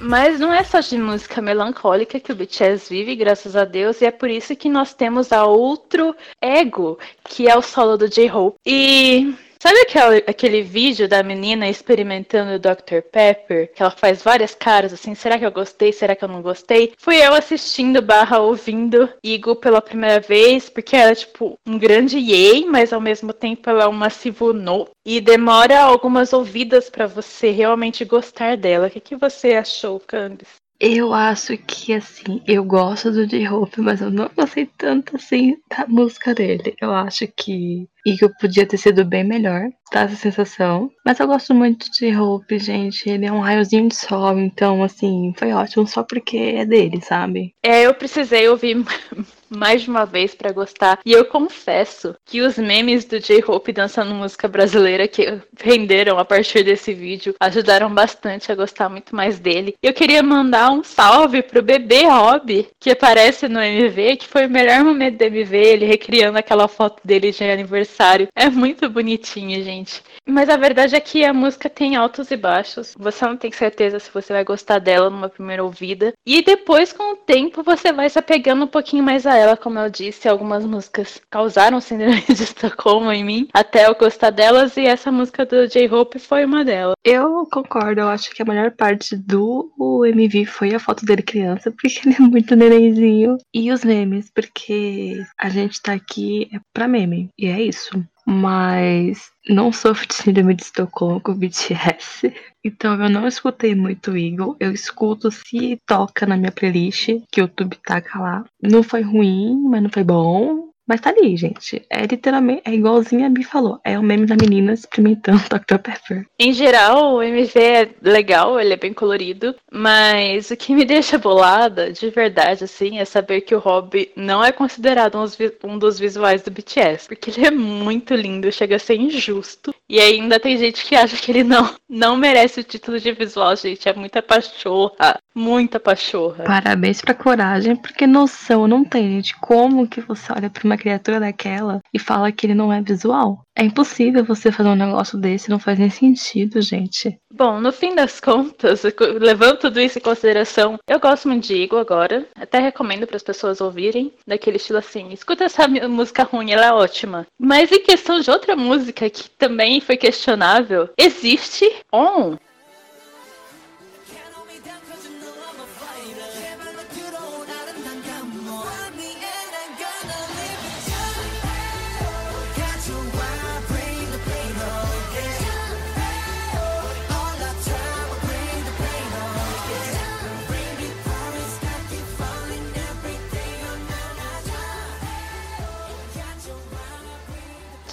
Mas não é só de música melancólica que o BTS vive, graças a Deus, e é por isso que nós temos a outro ego, que é o solo do J-Hope. E sabe aquele, aquele vídeo da menina experimentando o Dr. Pepper? Que ela faz várias caras assim, será que eu gostei? Será que eu não gostei? Fui eu assistindo barra ouvindo Igo pela primeira vez, porque ela é tipo um grande yay, mas ao mesmo tempo ela é um massivo no. E demora algumas ouvidas pra você realmente gostar dela. O que, que você achou, Candice? Eu acho que, assim, eu gosto do J-Hope, mas eu não gostei tanto, assim, da música dele. Eu acho que Eagle podia ter sido bem melhor, dá essa sensação. Mas eu gosto muito de J-Hope, gente. Ele é um raiozinho de sol, então, assim, foi ótimo só porque é dele, sabe? É, eu precisei ouvir mais de uma vez pra gostar. E eu confesso que os memes do J-Hope dançando música brasileira que renderam a partir desse vídeo ajudaram bastante a gostar muito mais dele. Eu queria mandar um salve pro bebê Rob, que aparece no MV, que foi o melhor momento do MV, ele recriando aquela foto dele de aniversário. É muito bonitinho, gente. Mas a verdade é que a música tem altos e baixos. Você não tem certeza se você vai gostar dela numa primeira ouvida. E depois, com o tempo, você vai se apegando um pouquinho mais a ela, como eu disse. Algumas músicas causaram síndrome de Estocolmo em mim, até eu gostar delas. E essa música do J-Hope foi uma delas. Eu concordo, eu acho que a melhor parte do MV foi a foto dele criança, porque ele é muito nenenzinho. E os memes, porque a gente tá aqui é pra meme. E é isso. Mas não sofro de síndrome de Estocolmo com o BTS. Então eu não escutei muito Eagle. Eu escuto se toca na minha playlist, que o YouTube taca lá. Não foi ruim, mas não foi bom. Mas tá ali, gente. É literalmente, é igualzinho a Bi falou. É o meme da menina experimentando Dr. Pepper. Em geral, o MV é legal, ele é bem colorido, mas o que me deixa bolada, de verdade, assim, é saber que o Rob não é considerado um dos um dos visuais do BTS, porque ele é muito lindo, chega a ser injusto. E ainda tem gente que acha que ele não, não merece o título de visual, gente. É muita pachorra, muita pachorra. Parabéns pra coragem, porque noção não tem, gente. Como que você olha pra uma criatura daquela e fala que ele não é visual? É impossível você fazer um negócio desse, não faz nem sentido, gente. Bom, no fim das contas, levando tudo isso em consideração, eu gosto muito de Igor agora. Até recomendo para as pessoas ouvirem, daquele estilo assim: escuta essa música ruim, ela é ótima. Mas em questão de outra música que também foi questionável, existe On.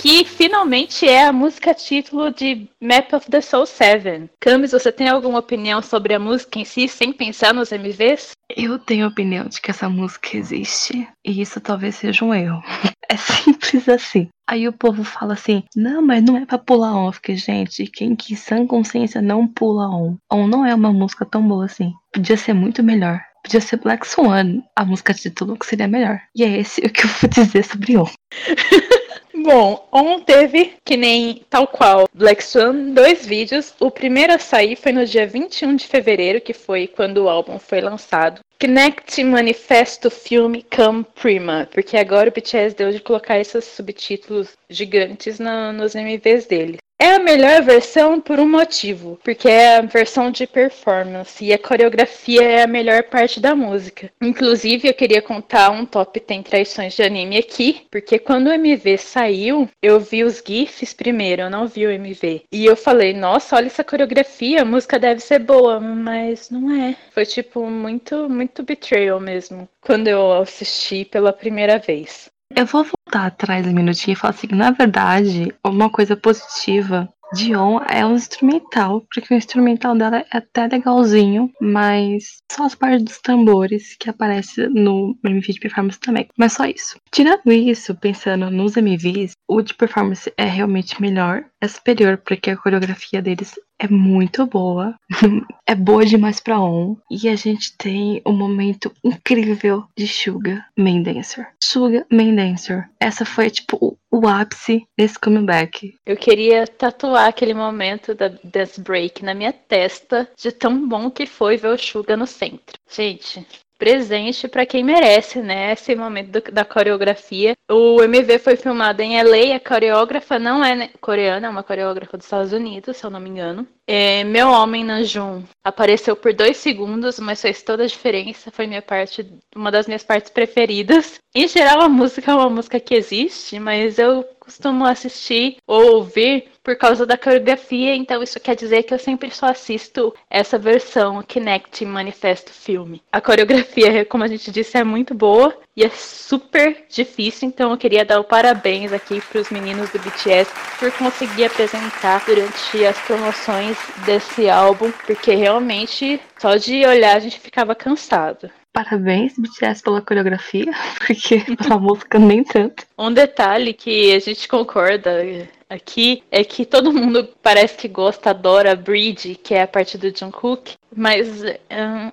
Que finalmente é a música título de Map of the Soul 7. Camis, você tem alguma opinião sobre a música em si, sem pensar nos MVs? Eu tenho a opinião de que essa música existe e isso talvez seja um erro. É simples assim. Aí o povo fala assim: não, mas não é pra pular on. Fiquei, gente, quem que sã consciência não pula on? On não é uma música tão boa assim. Podia ser muito melhor. Podia ser Black Swan, a música título, que seria melhor. E é esse o que eu vou dizer sobre On. Bom, On teve, que nem tal qual Black Swan, dois vídeos. O primeiro a sair foi no dia 21 de fevereiro, que foi quando o álbum foi lançado. Connect Manifesto Filme Come Prima, porque agora o BTS deu de colocar esses subtítulos gigantes nos MVs dele. É a melhor versão por um motivo, porque é a versão de performance e a coreografia é a melhor parte da música. Inclusive, eu queria contar um top 10 traições de anime aqui, porque quando o MV saiu, eu vi os GIFs primeiro, eu não vi o MV. E eu falei, nossa, olha essa coreografia, a música deve ser boa, mas não é. Foi tipo muito, muito betrayal mesmo, quando eu assisti pela primeira vez. Eu vou voltar atrás um minutinho e falar assim: na verdade, uma coisa positiva de On é um instrumental, porque o instrumental dela é até legalzinho, mas só as partes dos tambores que aparece no MV de performance também. Mas só isso. Tirando isso, pensando nos MVs, o de performance é realmente melhor, é superior, porque a coreografia deles é muito boa. É boa demais pra on. E a gente tem um momento incrível de Suga Main Dancer. Suga Main Dancer. Essa foi, tipo, o, ápice desse comeback. Eu queria tatuar aquele momento da Dance Break na minha testa, de tão bom que foi ver o Suga no centro. Gente, presente pra quem merece, né? Esse momento do- da coreografia. O MV foi filmado em LA, a coreógrafa não é né, coreana, é uma coreógrafa dos Estados Unidos, se eu não me engano. É, Meu Homem Nanjum apareceu por dois segundos, mas fez toda a diferença. Foi minha parte, uma das minhas partes preferidas. Em geral, a música é uma música que existe, mas eu costumo assistir ou ouvir por causa da coreografia, então isso quer dizer que eu sempre só assisto essa versão Kinect Manifesto filme. A coreografia, como a gente disse, é muito boa e é super difícil, então eu queria dar o parabéns aqui para os meninos do BTS por conseguir apresentar durante as promoções desse álbum, porque realmente só de olhar a gente ficava cansado. Parabéns, BTS, pela coreografia, porque pela música nem tanto. Um detalhe que a gente concorda aqui é que todo mundo parece que gosta, adora Bridge, que é a parte do Jungkook, mas eu,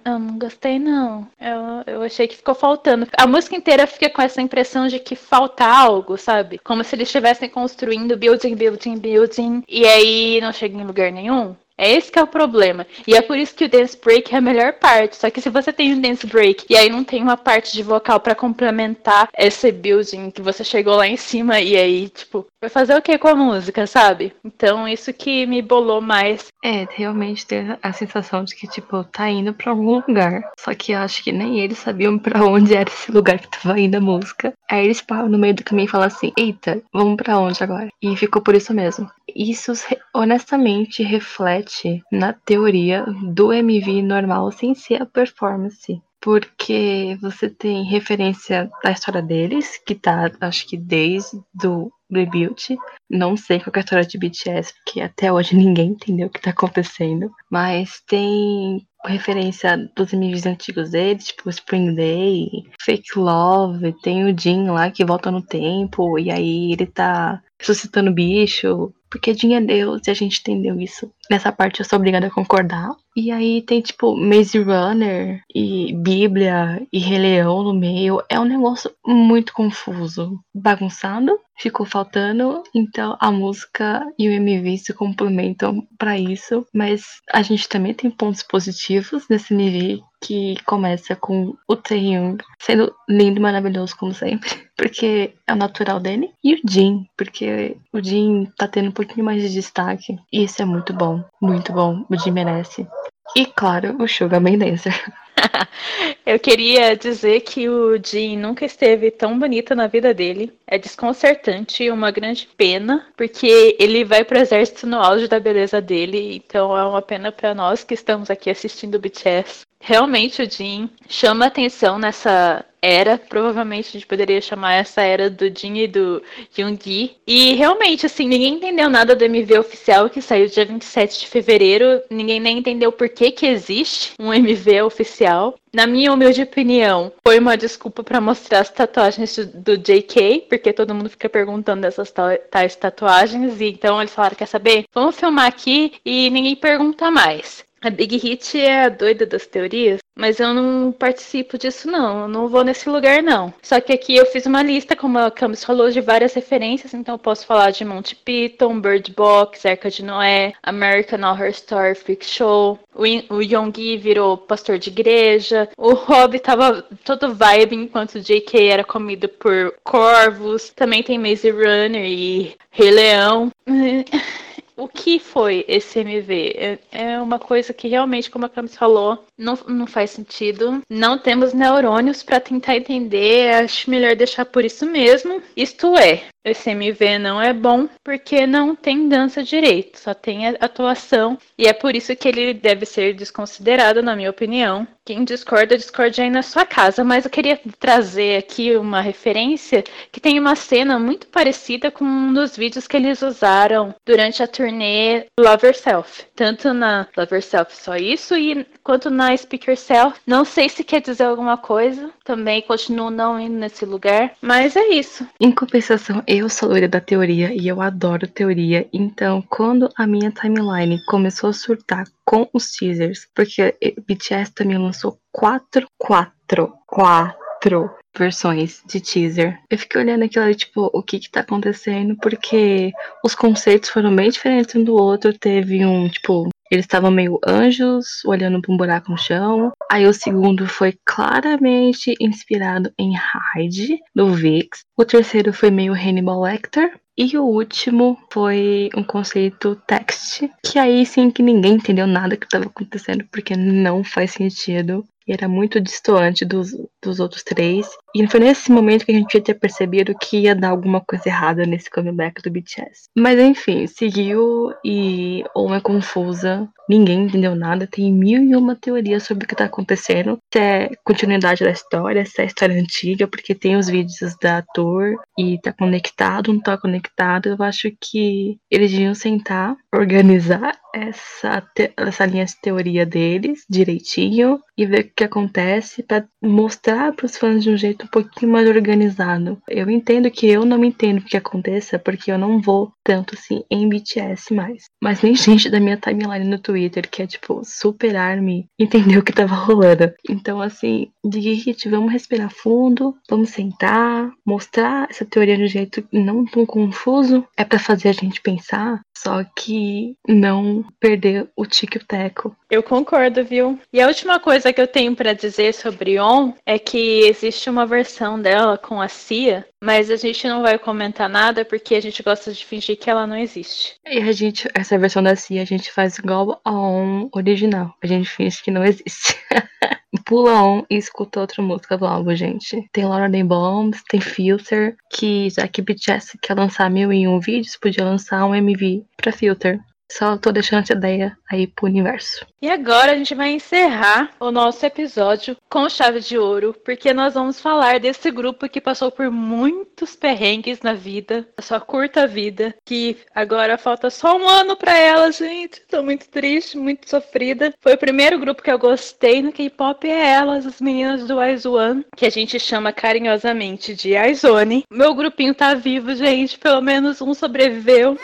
eu não gostei não. Eu, eu achei que ficou faltando. A música inteira fica com essa impressão de que falta algo, sabe? Como se eles estivessem construindo building, building, building, e aí não chega em lugar nenhum. É esse que é o problema. E é por isso que o dance break é a melhor parte. Só que se você tem um dance break e aí não tem uma parte de vocal pra complementar esse building que você chegou lá em cima e aí, tipo, vai fazer o que com a música, sabe? Então isso que me bolou mais. É, realmente ter a sensação de que, tipo, tá indo pra algum lugar. Só que acho que nem eles sabiam pra onde era esse lugar que tava indo a música. Aí eles param no meio do caminho e falam assim: Eita, vamos pra onde agora? E ficou por isso mesmo. Isso honestamente reflete na teoria do MV normal sem ser a performance. Porque você tem referência da história deles, que tá, acho que desde o debut. Não sei qual é a história de BTS, porque até hoje ninguém entendeu o que tá acontecendo. Mas tem referência dos MVs antigos deles, tipo Spring Day, Fake Love, tem o Jin lá que volta no tempo, e aí ele tá ressuscitando bicho. Porque Jin é Deus e a gente entendeu isso. Nessa parte eu sou obrigada a concordar. E aí tem tipo Maze Runner e Bíblia e Rei Leão no meio. É um negócio muito confuso. Bagunçado, ficou faltando. Então a música e o MV se complementam pra isso. Mas a gente também tem pontos positivos nesse MV que começa com o Taehyung sendo lindo e maravilhoso como sempre, porque é o natural dele, e o Jin, porque o Jin tá tendo um pouquinho mais de destaque, e isso é muito bom, muito bom, o Jin merece. E claro, o Sugar Man Dancer. Eu queria dizer que o Jin nunca esteve tão bonito na vida dele. É desconcertante e uma grande pena, porque ele vai pro exército no auge da beleza dele, então é uma pena pra nós que estamos aqui assistindo o BTS. Realmente o Jin chama atenção nessa era, provavelmente a gente poderia chamar essa era do Jin e do Yoongi. E realmente, assim, ninguém entendeu nada do MV oficial que saiu dia 27 de fevereiro. Ninguém nem entendeu por que que existe um MV oficial. Na minha humilde opinião, foi uma desculpa pra mostrar as tatuagens do JK, porque todo mundo fica perguntando dessas ta- tais tatuagens, e então eles falaram, quer saber? Vamos filmar aqui e ninguém pergunta mais. A Big Hit é a doida das teorias, mas eu não participo disso não, eu não vou nesse lugar não. Só que aqui eu fiz uma lista, como a Camis falou, de várias referências, então eu posso falar de Monty Python, Bird Box, Arca de Noé, American Horror Story Freak Show, o, In- Yonggi virou pastor de igreja, o Rob tava todo vibe enquanto o JK era comido por corvos, também tem Maze Runner e Rei Leão. O que foi esse MV? É- É uma coisa que realmente, como a Camis falou, não, não faz sentido. Não temos neurônios para tentar entender. Acho melhor deixar por isso mesmo. Isto é, esse MV não é bom porque não tem dança direito, só tem atuação. E é por isso que ele deve ser desconsiderado, na minha opinião. Quem discorda, discorde aí na sua casa. Mas eu queria trazer aqui uma referência que tem uma cena muito parecida com um dos vídeos que eles usaram durante a turnê Love Yourself. Tanto na Love Yourself só isso, e quanto na Speak Yourself. Não sei se quer dizer alguma coisa. Também continuo não indo nesse lugar. Mas é isso. Em compensação, Eu sou loira da teoria e eu adoro teoria. Então, quando a minha timeline começou a surtar com os teasers, porque BTS também lançou quatro, quatro, quatro versões de teaser. Eu fiquei olhando aquilo ali, tipo, o que que tá acontecendo, porque os conceitos foram bem diferentes um do outro. Teve um, tipo, eles estavam meio anjos, olhando pra um buraco no chão. Aí o segundo foi claramente inspirado em Hyde, do Vix. O terceiro foi meio Hannibal Lecter. E o último foi um conceito text, que aí sim que ninguém entendeu nada que estava acontecendo, porque não faz sentido. Era muito distoante dos, dos outros três. E foi nesse momento que a gente ia ter percebido que ia dar alguma coisa errada nesse comeback do BTS. Mas enfim, seguiu e ou é confusa. Ninguém entendeu nada. Tem mil e uma teorias sobre o que tá acontecendo. Se é continuidade da história, se é história antiga, porque tem os vídeos da tour e tá conectado, não tá conectado. Eu acho que eles deviam sentar, organizar essa, essa linha de teoria deles direitinho e ver o que acontece para mostrar para os fãs de um jeito um pouquinho mais organizado. Eu entendo que eu não entendo o que aconteça porque eu não vou tanto assim em BTS mais. Mas nem gente da minha timeline no Twitter que é tipo super army entendeu o que tava rolando. Então assim, Digit, vamos respirar fundo, vamos sentar, mostrar essa teoria de um jeito não tão confuso. É para fazer a gente pensar, só que não perder o tique e o teco. Eu concordo, viu? E a última coisa que eu tenho pra dizer sobre On é que existe uma versão dela com a Cia, mas a gente não vai comentar nada porque a gente gosta de fingir que ela não existe. E a gente, essa versão da Cia, a gente faz igual a um original. A gente finge que não existe. Pula on e escuta outra música do álbum, gente. Tem Laura Day Bombs, tem Filter, que já que BTS quer lançar mil e um vídeos, podia lançar um MV pra Filter. Só tô deixando essa ideia aí pro universo. E agora a gente vai encerrar o nosso episódio com chave de ouro, porque nós vamos falar desse grupo que passou por muitos perrengues na vida, a sua curta vida, que agora falta só um ano pra ela, gente. Tô muito triste, muito sofrida. Foi o primeiro grupo que eu gostei no K-pop, é elas, as meninas do IZ*ONE, que a gente chama carinhosamente de IZONE. Meu grupinho tá vivo, gente, pelo menos um sobreviveu.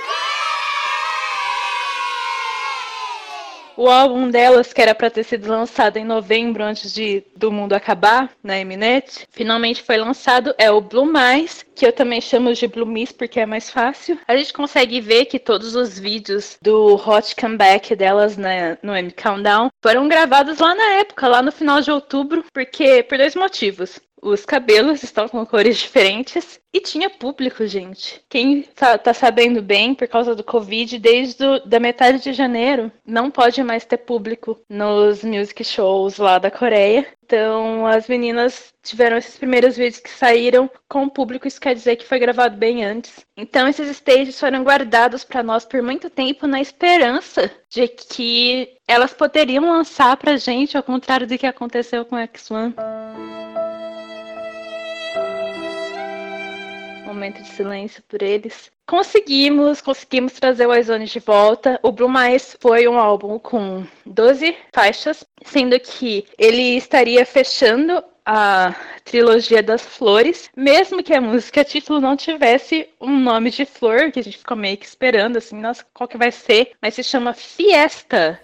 O álbum delas, que era para ter sido lançado em novembro, antes de do mundo acabar, na Mnet, finalmente foi lançado. É o Blue Mais, que eu também chamo de Blue Miss porque é mais fácil. A gente consegue ver que todos os vídeos do Hot Comeback delas né, no M Countdown foram gravados lá na época, lá no final de outubro, porque por dois motivos. Os cabelos estão com cores diferentes e tinha público, gente. Quem tá, tá sabendo bem, por causa do Covid, desde o, da metade de janeiro, não pode mais ter público nos music shows lá da Coreia. Então, as meninas tiveram esses primeiros vídeos que saíram com público, isso quer dizer que foi gravado bem antes. Então, esses stages foram guardados para nós por muito tempo na esperança de que elas poderiam lançar pra gente, ao contrário do que aconteceu com X1. Momento de silêncio por eles. Conseguimos, conseguimos trazer o Izone de volta. O Blue Mais foi um álbum com 12 faixas, sendo que ele estaria fechando a trilogia das flores, mesmo que a música título não tivesse um nome de flor, que a gente ficou meio que esperando, assim, nossa, qual que vai ser? Mas se chama Fiesta.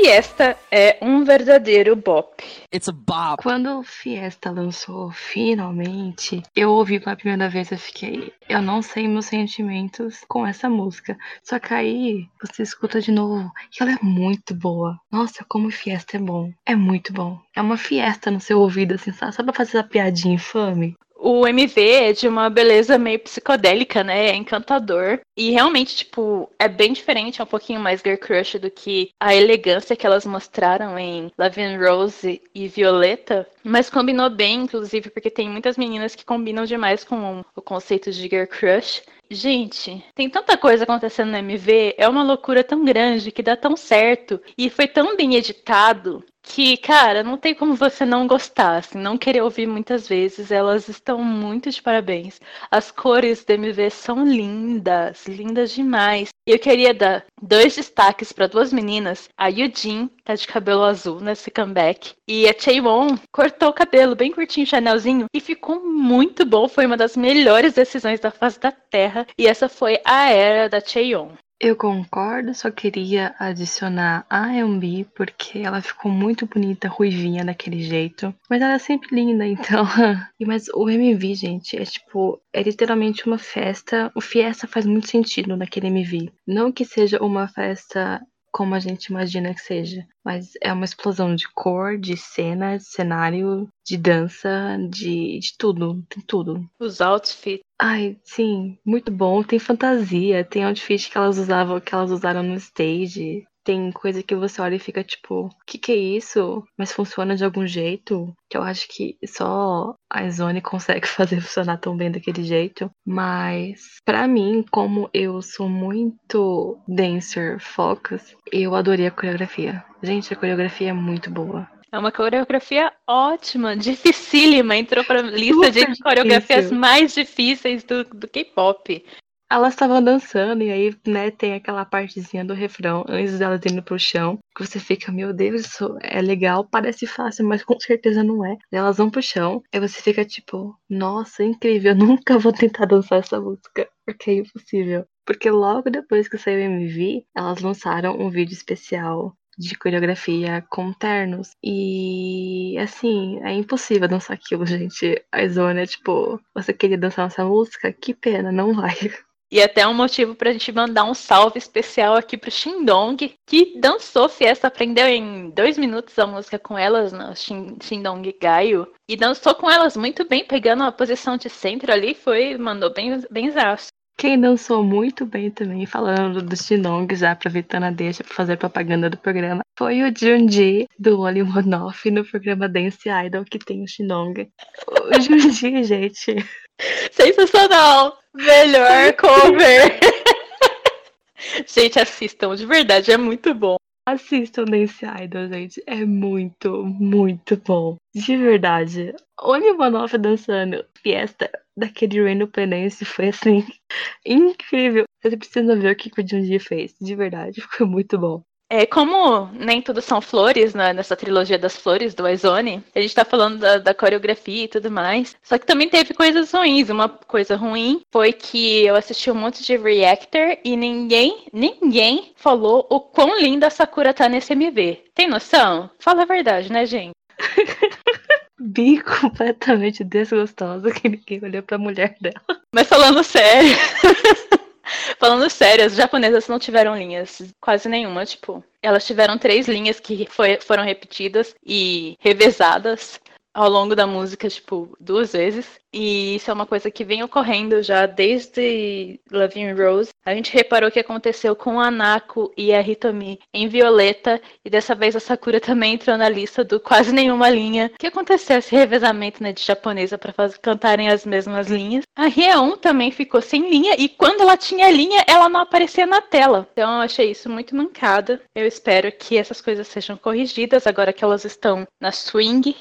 Fiesta é um verdadeiro bop. It's a bop. Quando o Fiesta lançou finalmente, eu ouvi pela primeira vez, eu fiquei. Eu não sei meus sentimentos com essa música. Só que aí você escuta de novo e ela é muito boa. Nossa, como Fiesta é bom. É muito bom. É uma fiesta no seu ouvido, assim, sabe? Só pra fazer essa piadinha infame. O MV é de uma beleza meio psicodélica, né? É encantador. E realmente, tipo, é bem diferente, é um pouquinho mais girl crush do que a elegância que elas mostraram em Lavin Rose e Violeta. Mas combinou bem, inclusive, porque tem muitas meninas que combinam demais com o conceito de girl crush. Gente, tem tanta coisa acontecendo no MV, é uma loucura tão grande que dá tão certo e foi tão bem editado que, cara, não tem como você não gostar, assim, não querer ouvir muitas vezes. Elas estão muito de parabéns. As cores do MV são lindas, lindas demais. E eu queria dar dois destaques para duas meninas. A Yujin tá de cabelo azul nesse comeback e a Chaewon cortou o cabelo bem curtinho, chanelzinho e ficou muito bom. Foi uma das melhores decisões da face da Terra e essa foi a era da Chaewon. Eu concordo, só queria adicionar a Embi, porque ela ficou muito bonita, ruivinha daquele jeito. Mas ela é sempre linda, então. E Mas o MV, gente, é tipo, é literalmente uma festa. O Fiesta faz muito sentido naquele MV. Não que seja uma festa como a gente imagina que seja, mas é uma explosão de cor, de cena, de cenário, de dança, de, de tudo, tem tudo. Os outfits. Ai, sim, muito bom. Tem fantasia, tem outfit que elas usavam, que elas usaram no stage. Tem coisa que você olha e fica tipo, o que, que é isso? Mas funciona de algum jeito? Que eu acho que só a Zone consegue fazer funcionar tão bem daquele jeito. Mas, pra mim, como eu sou muito dancer focus, eu adorei a coreografia. Gente, a coreografia é muito boa. É uma coreografia ótima, dificílima. Entrou pra lista de Super coreografias difícil. mais difíceis do, do K-pop. Elas estavam dançando e aí, né, tem aquela partezinha do refrão antes delas indo pro chão, que você fica, meu Deus, isso é legal, parece fácil, mas com certeza não é. Elas vão pro chão, aí você fica tipo, nossa, incrível, eu nunca vou tentar dançar essa música, porque é impossível. Porque logo depois que saiu o MV, elas lançaram um vídeo especial de coreografia com ternos. E assim, é impossível dançar aquilo, gente. A Zona tipo, você queria dançar essa música? Que pena, não vai. E até um motivo pra gente mandar um salve especial aqui pro Shindong, que dançou Fiesta, aprendeu em dois minutos a música com elas no Shindong Gaio. E dançou com elas muito bem, pegando a posição de centro ali, foi, mandou bem, bem zaço. Quem dançou muito bem também, falando do Shinong, já aproveitando a deixa pra fazer propaganda do programa, foi o Junji, do Oli Monoff, no programa Dance Idol, que tem o Shinong. O Junji, gente, Sensacional! Melhor cover! gente, assistam, de verdade, é muito bom. assistam Dance Idol, gente. É muito, muito bom. De verdade. Oli Monoff dançando Fiesta daquele Rain no Penance foi assim, incrível. Você precisa ver o que o Junji fez. De verdade, ficou muito bom. É, como nem tudo são flores, né, nessa trilogia das flores do Aizone, a gente tá falando da, da coreografia e tudo mais. Só que também teve coisas ruins. Uma coisa ruim foi que eu assisti um monte de reactor e ninguém, ninguém falou o quão linda a Sakura tá nesse MV. Tem noção? Fala a verdade, né, gente? Bi completamente desgostosa que ninguém olhou pra mulher dela. Mas falando sério. falando sério, as japonesas não tiveram linhas, quase nenhuma, tipo. Elas tiveram três linhas que foi- foram repetidas e revezadas ao longo da música, tipo, duas vezes. E isso é uma coisa que vem ocorrendo já desde Love in Rose. A gente reparou o que aconteceu com a Nako e a Hitomi em Violeta, e dessa vez a Sakura também entrou na lista do quase nenhuma linha. O que aconteceu esse revezamento né, de japonesa para cantarem as mesmas linhas? A Ryeon também ficou sem linha, e quando ela tinha linha, ela não aparecia na tela. Então eu achei isso muito mancada. Eu espero que essas coisas sejam corrigidas agora que elas estão na swing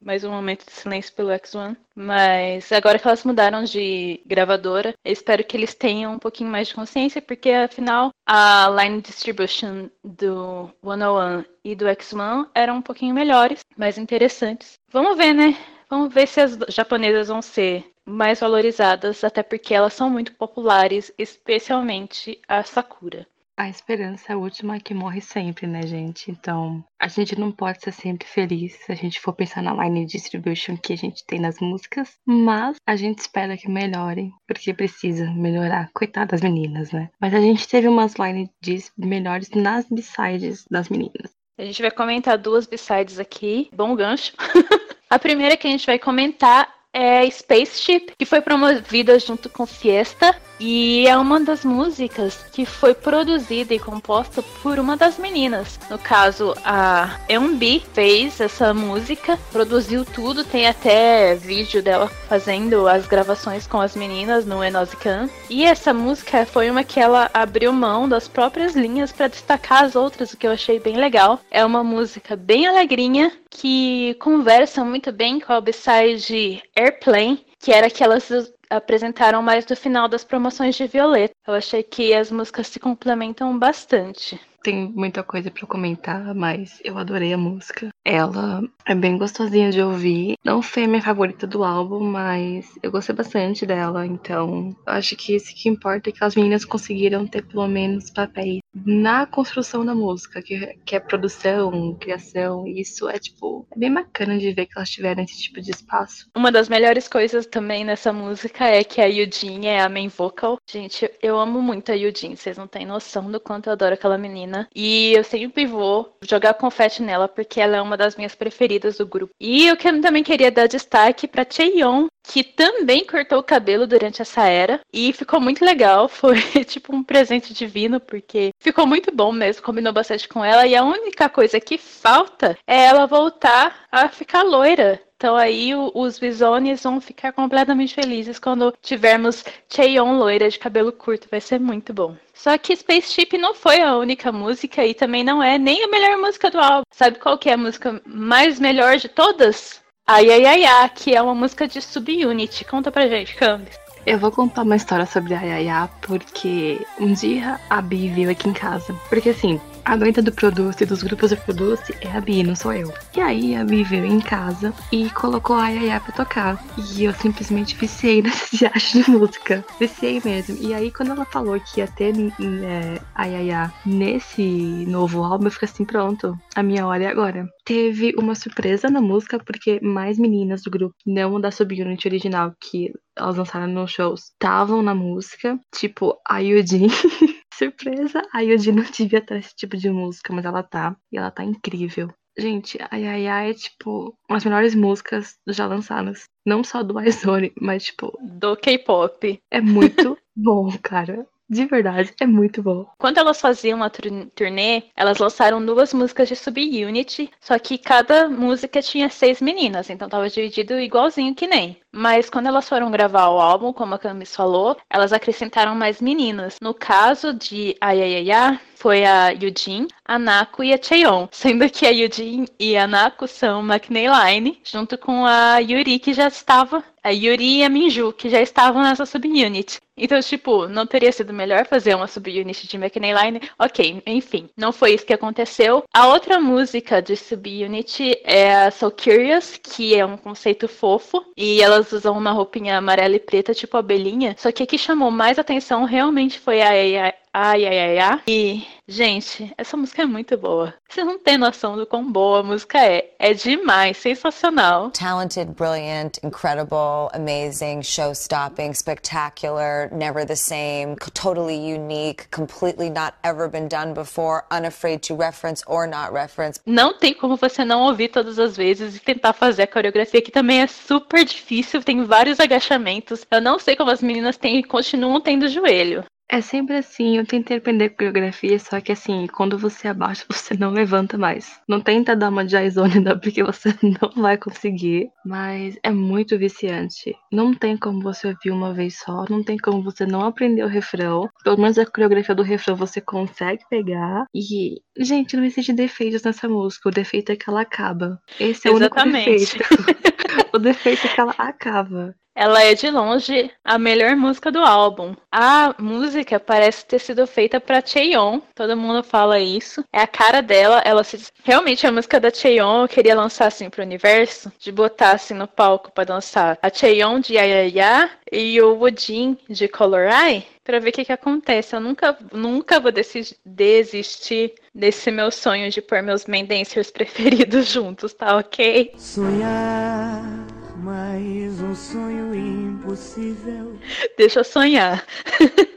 mais um momento de silêncio pelo X1. Mas agora que elas mudaram de gravadora, eu espero que eles tenham um pouquinho mais de consciência, porque afinal a line distribution do 101 e do X1 eram um pouquinho melhores, mais interessantes. Vamos ver, né? Vamos ver se as japonesas vão ser mais valorizadas, até porque elas são muito populares, especialmente a Sakura. A esperança é a última que morre sempre, né, gente? Então, a gente não pode ser sempre feliz se a gente for pensar na line distribution que a gente tem nas músicas, mas a gente espera que melhore, porque precisa melhorar. Coitadas meninas, né? Mas a gente teve umas lines dis melhores nas b-sides das meninas. A gente vai comentar duas b-sides aqui. Bom gancho. a primeira que a gente vai comentar é Spaceship, que foi promovida junto com Fiesta. E é uma das músicas que foi produzida e composta por uma das meninas. No caso, a Eunbi fez essa música, produziu tudo, tem até vídeo dela fazendo as gravações com as meninas no Enosican. E essa música foi uma que ela abriu mão das próprias linhas para destacar as outras, o que eu achei bem legal. É uma música bem alegrinha que conversa muito bem com a B-side Airplane, que era que elas apresentaram mais no final das promoções de Violeta. Eu achei que as músicas se complementam bastante. Tem muita coisa pra comentar, mas eu adorei a música. Ela é bem gostosinha de ouvir. Não foi a minha favorita do álbum, mas eu gostei bastante dela. Então, acho que isso que importa é que as meninas conseguiram ter pelo menos papéis na construção da música, que, que é produção, criação. E isso é, tipo, é bem bacana de ver que elas tiveram esse tipo de espaço. Uma das melhores coisas também nessa música é que a Yujin é a main vocal. Gente, eu amo muito a Yujin, vocês não têm noção do quanto eu adoro aquela menina. E eu sempre vou jogar confete nela, porque ela é uma das minhas preferidas do grupo. E eu também queria dar destaque pra Cheon, que também cortou o cabelo durante essa era. E ficou muito legal. Foi tipo um presente divino, porque ficou muito bom mesmo, combinou bastante com ela. E a única coisa que falta é ela voltar a ficar loira. Então aí o- os Bisones vão ficar completamente felizes quando tivermos Cheon loira de cabelo curto. Vai ser muito bom. Só que Spaceship não foi a única música e também não é nem a melhor música do álbum. Sabe qual que é a música mais melhor de todas? Ai Ai Ai Ai, que é uma música de subunit. Conta pra gente, Candy. Eu vou contar uma história sobre a Yaya, porque um dia a Bi veio aqui em casa. Porque assim, a doida do Produce, dos grupos do Produce, é a Bi, não sou eu. E aí a Bi veio em casa e colocou a Yaya pra tocar. E eu simplesmente viciei nessa viagem de música. Viciei mesmo. E aí quando ela falou que ia ter é, a Yaya nesse novo álbum, eu fiquei assim, pronto, a minha hora é agora. Teve uma surpresa na música, porque mais meninas do grupo, não da subunit original, que elas lançaram nos shows, estavam na música. Tipo, a Yudin. Surpresa! A Yudin não devia estar nesse tipo de música, mas ela tá. E ela tá incrível. Gente, a Yaya é, tipo, uma das melhores músicas já lançadas. Não só do Aizone, mas, tipo, Do K-pop. é muito bom, cara. De verdade, é muito bom. Quando elas faziam a tur- turnê, elas lançaram duas músicas de subunit, só que cada música tinha seis meninas, então tava dividido igualzinho que nem. Mas quando elas foram gravar o álbum, como a Camis falou, elas acrescentaram mais meninas. No caso de Ayayaya, foi a Yujin, a Nako e a Cheon, sendo que a Yujin e a Nako são McNay Line, junto com a Yuri, que já estava, a Yuri e a Minju, que já estavam nessa subunit. Então, tipo, não teria sido melhor fazer uma subunit de McNay Line? Ok, enfim, não foi isso que aconteceu. A outra música de subunit é a So Curious, que é um conceito fofo, e elas usam uma roupinha amarela e preta, tipo abelhinha. Só que a que chamou mais atenção realmente foi a Ai Ai Ai Ai. E, gente, essa música é muito boa. Vocês não têm noção do quão boa a música é. É demais, sensacional. Talented, brilliant, incredible, amazing, show stopping, spectacular, never the same, totally unique, completely not ever been done before, unafraid to reference or not reference. Não tem como você não ouvir todas as vezes e tentar fazer a coreografia, que também é super difícil, tem vários agachamentos. Eu não sei como as meninas têm, continuam tendo joelho. É sempre assim, eu tentei aprender coreografia, só que assim, quando você abaixa, você não levanta mais. Não tenta dar uma não, porque você não vai conseguir. Mas é muito viciante. Não tem como você ouvir uma vez só, não tem como você não aprender o refrão. Pelo menos a coreografia do refrão você consegue pegar. E, gente, não existe defeitos nessa música. O defeito é que ela acaba. Esse é o único Exatamente. defeito. o defeito é que ela acaba. Ela é de longe a melhor música do álbum. A música parece ter sido feita pra Cheon, todo mundo fala isso. É a cara dela, ela se realmente a música da Cheon eu queria lançar assim pro universo, de botar assim no palco pra dançar a Cheon de Ayaya e o Woojin de Color Eye. Pra ver o que, que acontece. Eu nunca, nunca vou desi- desistir desse meu sonho de pôr meus main dancers preferidos juntos, tá ok? Sonhar mais um sonho impossível. Deixa eu sonhar.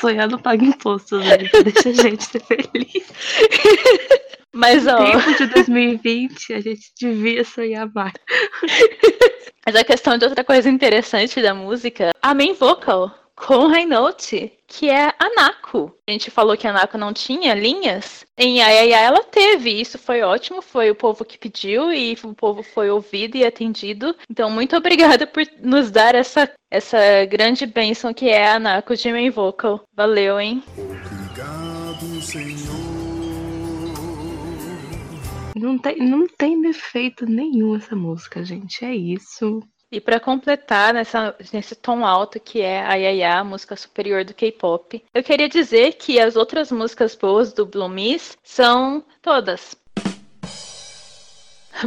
Sonhar não paga imposto, velho. Deixa a gente ser feliz. Mas ó. tempo de 2020, a gente devia sonhar mais. Mas a questão de outra coisa interessante da música, a main vocal com High Note, que é a Nako. A gente falou que a Nako não tinha linhas. Em Ayaya ela teve. Isso foi ótimo. Foi o povo que pediu e o povo foi ouvido e atendido. Então, muito obrigada por nos dar essa, essa grande bênção que é a Nako de main vocal. Valeu, hein? Não tem, não tem defeito nenhum essa música, gente. É isso. E pra completar nessa, nesse tom alto que é a Yaya, a música superior do K-pop, eu queria dizer que as outras músicas boas do Blue Miss são todas.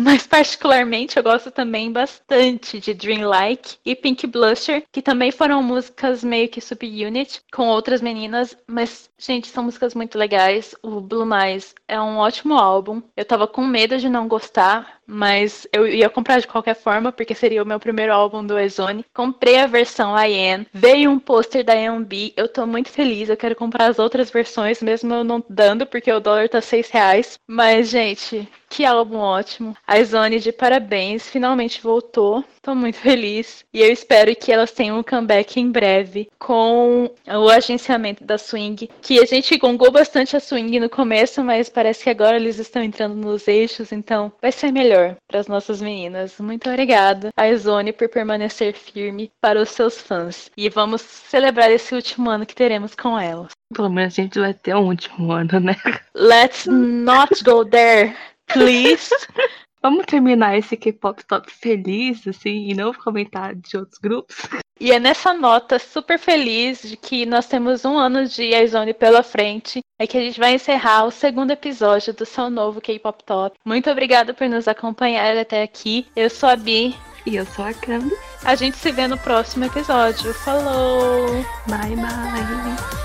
Mas particularmente eu gosto também bastante de Dreamlike e Pink Blusher, que também foram músicas meio que subunit com outras meninas, mas gente, são músicas muito legais. O Blue Mais é um ótimo álbum. Eu tava com medo de não gostar, mas eu ia comprar de qualquer forma porque seria o meu primeiro álbum do Ezone. Comprei a versão IN, veio um pôster da EMB. Eu tô muito feliz, eu quero comprar as outras versões, mesmo eu não dando porque o dólar tá 6 reais. Mas, gente, que álbum ótimo. A de parabéns, finalmente voltou. Tô muito feliz. E eu espero que elas tenham um comeback em breve com o agenciamento da Swing. Que a gente gongou bastante a Swing no começo, mas parece que agora eles estão entrando nos eixos, então vai ser melhor para as nossas meninas. Muito obrigada, a Zone, por permanecer firme para os seus fãs. E vamos celebrar esse último ano que teremos com elas. Pelo menos a gente vai ter um último ano, né? Let's not go there, please. Vamos terminar esse K-pop top feliz, assim, e não comentar de outros grupos. E é nessa nota super feliz de que nós temos um ano de iZone pela frente, é que a gente vai encerrar o segundo episódio do seu novo K-Pop Top. Muito obrigada por nos acompanhar até aqui. Eu sou a Bi. E eu sou a Candy. A gente se vê no próximo episódio. Falou! Bye, bye!